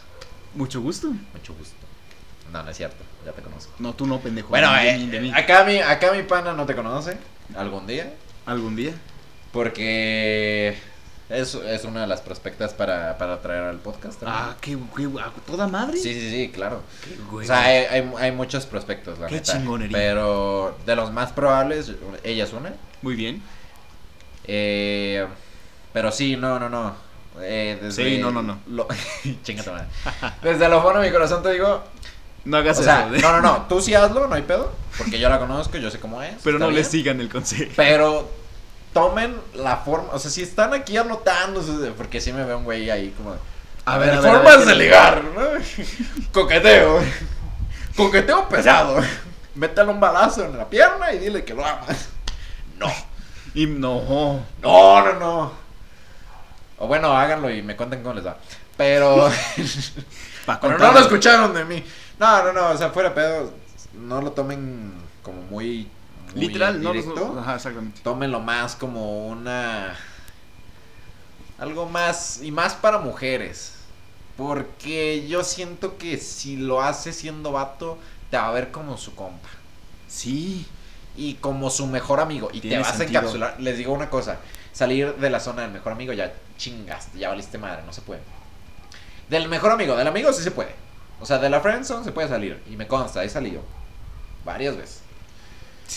Mucho gusto. Mucho gusto. No, no es cierto, ya te conozco. No, tú no, pendejo. Bueno, de eh, mí, de mí. acá, mi, acá mi pana no te conoce algún día. ¿Algún día? Porque es, es una de las prospectas para, para traer al podcast. Ah, qué, qué a toda madre. Sí, sí, sí, claro. Qué O güey. sea, hay, hay, hay muchos prospectos, la Qué neta. chingonería. Pero de los más probables, ella es una. Muy bien. Eh, pero sí, no, no, no. Eh, desde Sí, no, no, no. Lo... Chinga tu madre. Desde lo fondo de mi corazón te digo. No hagas O sea, eso. ¿eh? no, no, no. Tú sí hazlo, no hay pedo. Porque yo la conozco, yo sé cómo es. Pero no le bien. sigan el consejo. Pero tomen la forma. O sea, si están aquí anotándose. Porque sí me veo un güey ahí como. A ver, a ver, a formas ver, de ¿qué- ligar, ¿no? Coqueteo. Coqueteo pesado. Métale un balazo en la pierna y dile que lo amas. No. Y no. No, no, no. O bueno, háganlo y me cuenten cómo les va. Pero. Pero no lo escucharon de mí. No, no, no. O sea, fuera pedo. No lo tomen como muy. Muy Literal, no. directo. no- Ajá, exactamente. Tómenlo más como una. Algo más. Y más para mujeres. Porque yo siento que si lo hace siendo vato, te va a ver como su compa. Sí. Y como su mejor amigo. Y te vas sentido. a encapsular. Les digo una cosa. Salir de la zona del mejor amigo ya chingaste. Ya valiste madre. No se puede. Del mejor amigo. Del amigo sí se puede. O sea, de la friendzone se puede salir. Y me consta, he salido. Varias veces.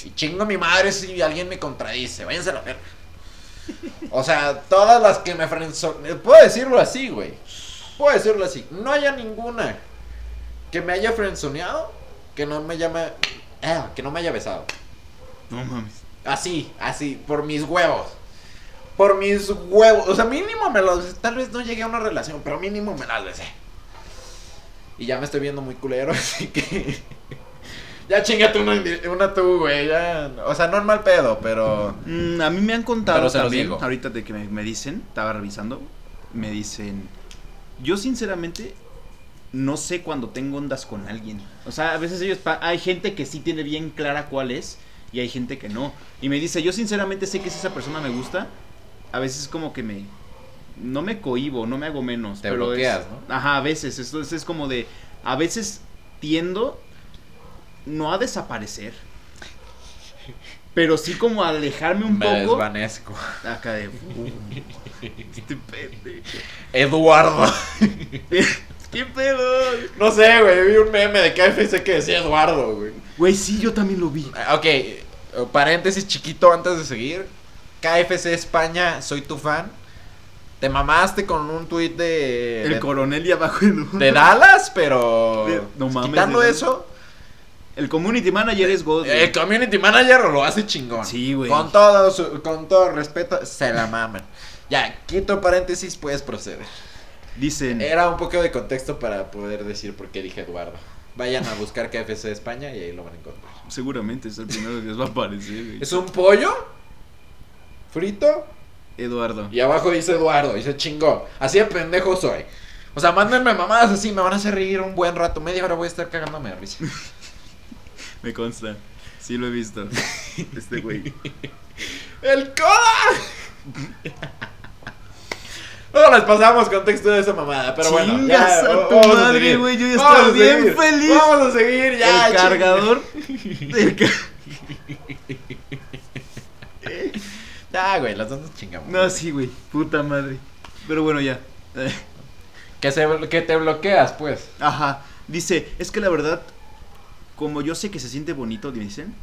Y chingo a mi madre si alguien me contradice. Váyanse a la verga. O sea, todas las que me friendzone. Puedo decirlo así, güey. Puedo decirlo así. No haya ninguna que me haya friendzoneado que no me llame. ah, que no me haya besado. No mames. Así, así, por mis huevos. Por mis huevos. O sea, mínimo me los. Tal vez no llegué a una relación, pero mínimo me las besé. Y ya me estoy viendo muy culero, así que. Ya chingate una, una tú, güey. Ya. O sea, no es mal pedo, pero. Mm, a mí me han contado Pero también, ahorita de que me, me dicen, estaba revisando, me dicen, yo sinceramente no sé cuando tengo ondas con alguien. O sea, a veces ellos, hay gente que sí tiene bien clara cuál es y hay gente que no. Y me dice, yo sinceramente sé que si esa persona me gusta, a veces como que me... No me cohibo, no me hago menos. Te pero es- bloqueas, ¿no? Ajá, a veces. Esto es, es como de... A veces tiendo no a desaparecer. Pero sí como a alejarme un me poco. desvanezco. Acá de. este pendejo. Eduardo. ¿Qué pedo? no sé, güey. Vi un meme de KFC que decía Eduardo, güey. Güey, sí, yo también lo vi. Ah, Ok, paréntesis chiquito antes de seguir. KFC España, soy tu fan. Te mamaste con un tuit de. El de, coronel y abajo el. de Dallas, pero. De- no mames, quitando de- eso, El community manager es God. el community manager lo hace chingón. Sí, güey. Con todo, su- con todo respeto, se la maman. Ya, quito paréntesis, puedes proceder. Dicen. Era un poco de contexto para poder decir por qué dije Eduardo. Vayan a buscar KFC España y ahí lo van a encontrar. Seguramente es el primero que les va a aparecer, güey. Es un pollo frito Eduardo. y abajo dice Eduardo, dice chingón. Así de pendejo soy. O sea, mándenme mamadas así, me van a hacer reír un buen rato. Media hora voy a estar cagándome de risa. Me consta. Sí lo he visto. Este güey. ¡El coda! Luego les pasamos contexto de esa mamada, pero bueno. Ya, a tu vamos madre, güey, yo ya estaba bien seguir. feliz. Vamos a seguir, ya. el cargador. del ca- Ya, güey, las dos nos chingamos. No, sí, güey. Puta madre. Pero bueno, ya. Que, se, que te bloqueas, pues. Ajá. Dice, es que la verdad, como yo sé que se siente bonito, dicen,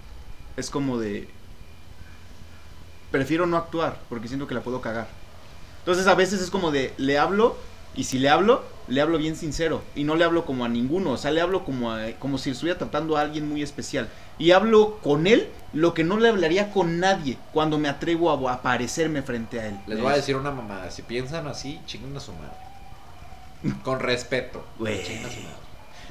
es como de... Prefiero no actuar porque siento que la puedo cagar. Entonces a veces es como de, le hablo y si le hablo, le hablo bien sincero y no le hablo como a ninguno, o sea, le hablo como, a- como si estuviera tratando a alguien muy especial. Y hablo con él lo que no le hablaría con nadie cuando me atrevo a, aparecerme frente a él. Les voy a decir una mamada. Si piensan así, chinguen a su madre. Con respeto. Güey. Chinguen a su madre.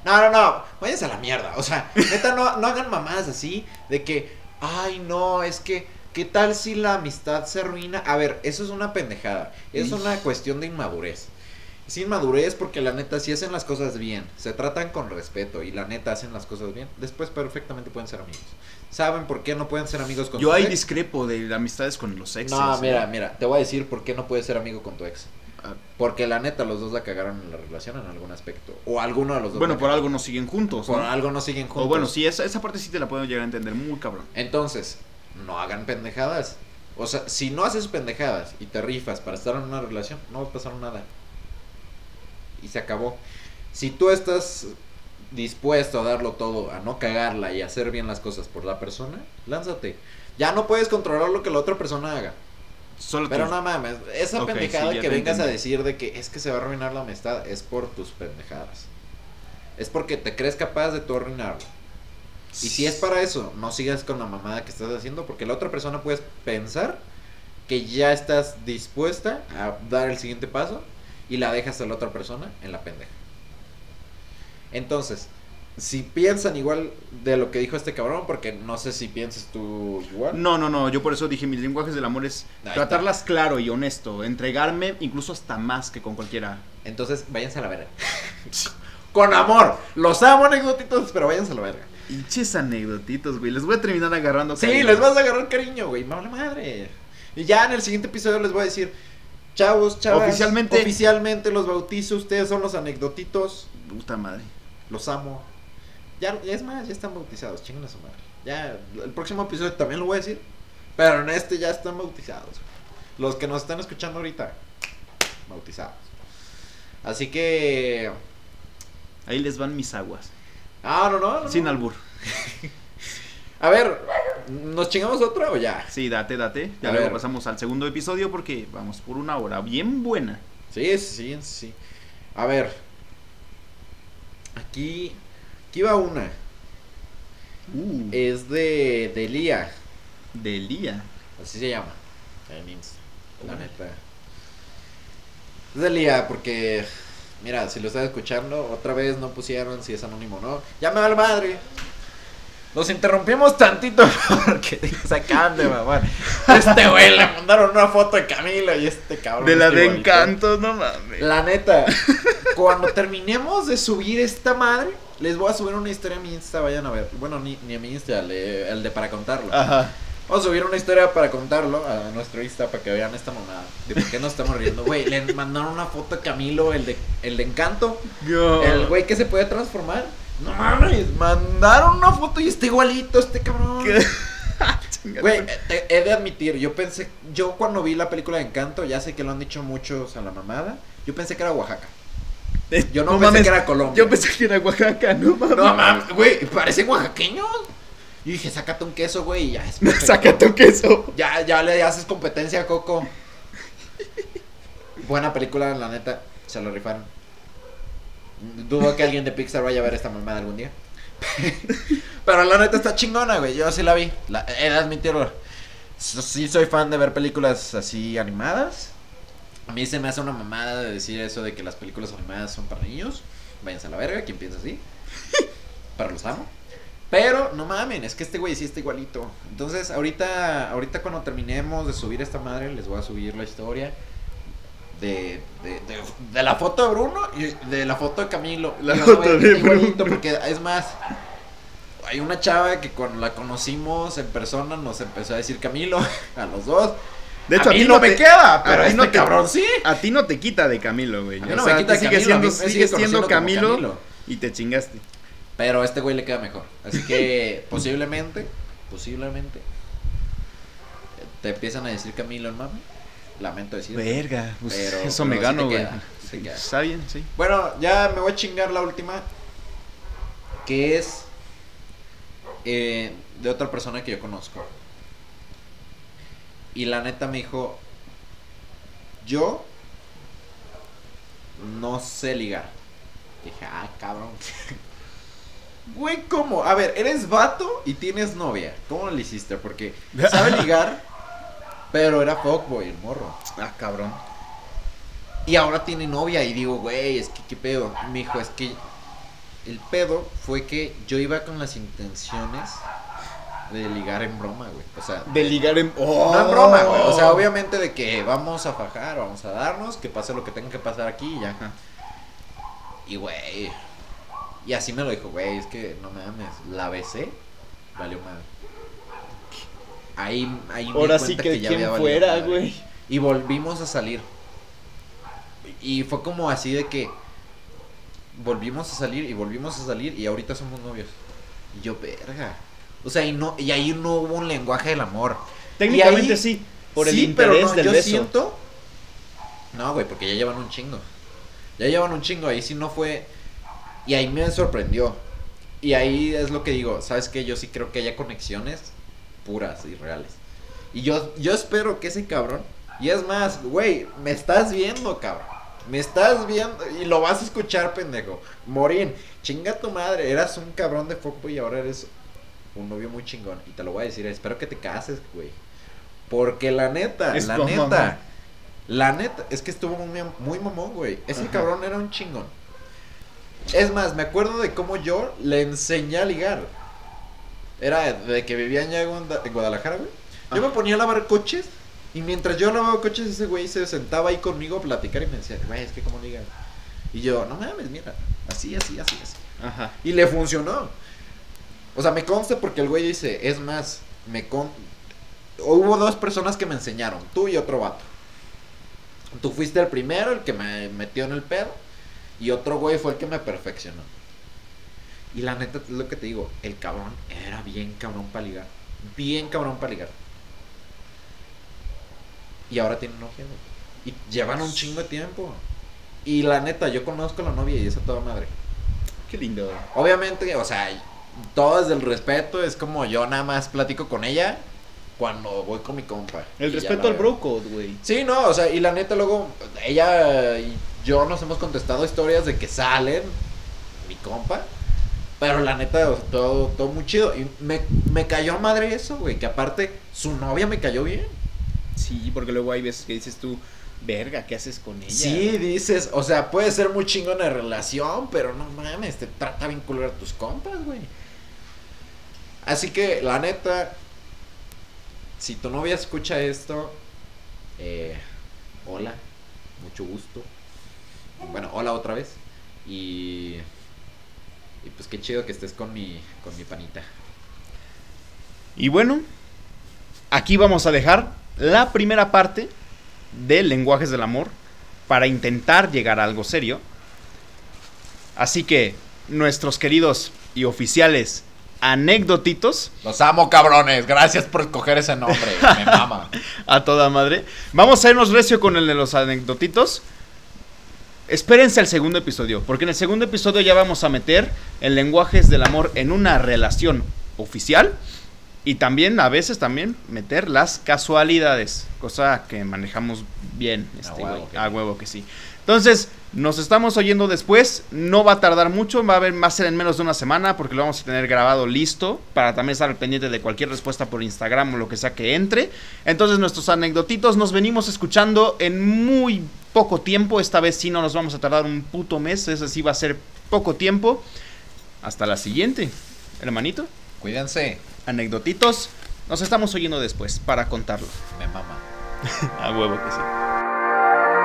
No, no, no. Váyanse a la mierda. O sea, neta, no, no hagan mamadas así de que, ay, no, es que, ¿qué tal si la amistad se arruina? A ver, eso es una pendejada. Es una cuestión de inmadurez. Es inmadurez porque la neta, si hacen las cosas bien, se tratan con respeto y la neta hacen las cosas bien, después perfectamente pueden ser amigos. ¿Saben por qué no pueden ser amigos con Yo ahí ex? discrepo de amistades con los exes. No, ¿eh? mira, mira, te voy a decir por qué no puedes ser amigo con tu ex. Ah. Porque la neta, los dos la cagaron en la relación en algún aspecto. O alguno de los dos. Bueno, por algo no siguen juntos. Por ¿no? algo no siguen juntos. O bueno, sí, esa, esa parte sí te la puedo llegar a entender muy cabrón. Entonces, no hagan pendejadas. O sea, si no haces pendejadas y te rifas para estar en una relación, no va a pasar nada. Y se acabó. Si tú estás dispuesto a darlo todo, a no cagarla y hacer bien las cosas por la persona, lánzate. Ya no puedes controlar lo que la otra persona haga. Solo Pero tus- no mames, esa Ok, pendejada sí, que vengas a decir de que es que se va a arruinar la amistad es por tus pendejadas. Es porque te crees capaz de tú arruinarlo. Y si es para eso, no sigas con la mamada que estás haciendo porque la otra persona puedes pensar que ya estás dispuesta a dar el siguiente paso y la dejas a la otra persona en la pendeja. Entonces, si piensan igual de lo que dijo este cabrón, porque no sé si piensas tú igual. No, no, no, yo por eso dije, mis lenguajes del amor es Ahí tratarlas claro y honesto, entregarme incluso hasta más que con cualquiera. Entonces, váyanse a la verga. Con amor. Los amo, anecdotitos, pero váyanse a la verga. Hinches anecdotitos, güey, les voy a terminar agarrando. Sí, cariño. les vas a agarrar cariño, güey. Vale madre. Y ya en el siguiente episodio les voy a decir, chavos, chavos. Oficialmente- Oficialmente los bautizo. Ustedes son los anecdotitos. Puta madre. Los amo. Ya, es más, ya están bautizados. Chingan a su madre. Ya, el próximo episodio también lo voy a decir. Pero en este ya están bautizados. Los que nos están escuchando ahorita, bautizados. Así que. Ahí les van mis aguas. Ah, no, no. no, Sin no. albur. A ver, ¿nos chingamos otra o ya? Sí, date, date. Ya A luego ver. pasamos al segundo episodio porque vamos por una hora bien buena. Sí, sí, sí. A ver. Aquí. Aquí va una. Uh, Es de, de Lía. de Lía. Así se llama. En Insta. La neta. Es de Lía porque. Mira, si lo estás escuchando, otra vez no pusieron si es anónimo o no. Ya me va la madre. Nos interrumpimos tantito porque se acaban de mamar. Este güey le mandaron una foto de Camilo y este cabrón. De la de igualito. encantos, no mames. La neta, cuando terminemos de subir esta madre, les voy a subir una historia a mi Insta, vayan a ver. Bueno, ni, ni a mi Insta, le- el de para contarlo. Ajá. Vamos a subir una historia para contarlo a nuestro Insta para que vean esta mamada. De por qué nos estamos riendo. Güey, le mandaron una foto a Camilo, el de, el de encanto. El güey que se puede transformar. No mames, mandaron una foto y está igualito este cabrón. Güey, eh, eh, he de admitir, yo pensé, yo cuando vi la película de Encanto, ya sé que lo han dicho muchos a la mamada, yo pensé que era Oaxaca. Yo no, pensé que era Colombia. Yo pensé que era Oaxaca, no mames. No mames, güey, parecen oaxaqueños. Y dije, sácate un queso, güey, y ya es perfecto. Saca tu queso. Ya, ya le haces competencia a Coco. Buena película, la neta, se lo rifaron. Dudo que alguien de Pixar vaya a ver esta mamada algún día. Pero la neta está chingona, güey. Yo sí la vi. La, he de admitirlo. Sí soy fan de ver películas así animadas. A mí se me hace una mamada de decir eso de que las películas animadas son para niños. Váyanse a la verga, quien piensa así. Pero los amo. Pero no mamen, es que este güey sí está igualito. Entonces, ahorita, ahorita cuando terminemos de subir esta madre, les voy a subir la historia de, de, de, de la foto de Bruno y de la foto de Camilo. La foto de igualito, Bruno. Porque es más, hay una chava que cuando la conocimos en persona nos empezó a decir Camilo a los dos. De hecho, a, ti no no me queda, pero a ti este no te- cabrón sí. A ti no te quita de Camilo, güey. O no sea, me quita sigue Camilo, siendo, sigue Camilo, Camilo. y te chingaste. Pero a este güey le queda mejor. Así que posiblemente, posiblemente, te empiezan a decir Camilo en mame. Lamento decir. Verga, pues Pero- eso pero me gano, güey. sí. Está bien, sí. Bueno, ya me voy a chingar la última. Que es eh, de otra persona que yo conozco. Y la neta me dijo, yo no sé ligar. Dije, ah, cabrón. Güey, ¿cómo? A ver, eres vato y tienes novia. ¿Cómo le hiciste? Porque sabe ligar, pero era fuckboy el morro. Ah, cabrón. Y ahora tiene novia y digo, güey, es que qué pedo. Me dijo, es que el pedo fue que yo iba con las intenciones de ligar en broma, güey. O sea, De ligar en. ¡Oh! no en broma, güey. O sea, obviamente de que vamos a fajar, vamos a darnos, que pase lo que tenga que pasar aquí y ya. Y güey. Y así me lo dijo, güey, es que no mames, la besé, valió madre. Ahí, ahí me di Ahora sí cuenta que ya quien había fuera, güey. Y volvimos a salir. Y fue como así de que volvimos a salir y volvimos a salir y ahorita somos novios. Y yo, verga. O sea, y no y ahí no hubo un lenguaje del amor. Técnicamente ahí- sí, por el Sí, interés pero no, del yo beso. siento No, güey, porque ya llevan un chingo. Ya llevan un chingo, ahí sí no fue y ahí me sorprendió. Y ahí es lo que digo, ¿sabes qué? Yo sí creo que haya conexiones puras y reales. Y yo yo espero que ese cabrón Y es más, güey, me estás viendo, cabrón. Me estás viendo y lo vas a escuchar, pendejo. Morín, chinga tu madre. Eras un cabrón de foco y ahora eres un novio muy chingón. Y te lo voy a decir, espero que te cases, güey. Porque la neta, Es la neta, la neta, es que estuvo muy, muy mamón, güey. Ese Ajá. cabrón era un chingón. Es más, me acuerdo de cómo yo le enseñé a ligar. Era de que vivía allá en Guada- en Guadalajara, güey. Yo me Ajá. ponía a lavar coches y mientras yo lavaba coches ese güey se sentaba ahí conmigo a platicar y me decía, güey, es que cómo ligas. Y yo, no mames, mira, así, así, así, así. Ajá. Y le funcionó. O sea, me consta porque el güey dice, es más, me con... Hubo dos personas que me enseñaron, tú y otro vato. Tú fuiste el primero, el que me metió en el pedo, y otro güey fue el que me perfeccionó. Y la neta, es lo que te digo, el cabrón era bien cabrón para ligar. Bien cabrón para ligar. Y ahora tiene novia. Y llevan un chingo de tiempo. Y la neta, yo conozco a la novia y es a toda madre. Qué lindo. Obviamente, o sea, todo desde el respeto, es como yo nada más platico con ella cuando voy con mi compa. El respeto al bro code, güey. Sí, no, o sea, y la neta luego ella y yo nos hemos contestado historias de que salen mi compa. Pero la neta, o sea, todo, todo muy chido. Y me, me cayó a madre eso, güey. Que aparte, su novia me cayó bien. Sí, porque luego hay veces que dices tú, verga, ¿qué haces con ella? Sí, dices, o sea, puede ser muy chingón la relación, pero no mames, te trata bien culero a tus compas, güey. Así que, la neta, si tu novia escucha esto, eh, hola, mucho gusto. Bueno, hola otra vez. Y, y pues qué chido que estés con mi, con mi panita. Y bueno, aquí vamos a dejar la primera parte de Lenguajes del Amor para intentar llegar a algo serio. Así que nuestros queridos y oficiales anécdotitos Los amo, cabrones. Gracias por escoger ese nombre. Me mama. a toda madre. Vamos a irnos recio con el de los anecdotitos. Espérense al segundo episodio, porque en el segundo episodio ya vamos a meter el lenguajes del amor en una relación oficial y también a veces también meter las casualidades, cosa que manejamos bien, este, huevo que a huevo que sí. Entonces, nos estamos oyendo después, no va a tardar mucho, va a, haber, ser en menos de una semana porque lo vamos a tener grabado listo para también estar al pendiente de cualquier respuesta por Instagram o lo que sea que entre. Entonces nuestros anecdotitos nos venimos escuchando en muy poco tiempo, esta vez sí no nos vamos a tardar un puto mes, ese sí va a ser poco tiempo. Hasta la siguiente, hermanito. Cuídense. Anecdotitos, nos estamos oyendo después para contarlo. Me mama. A huevo que sí.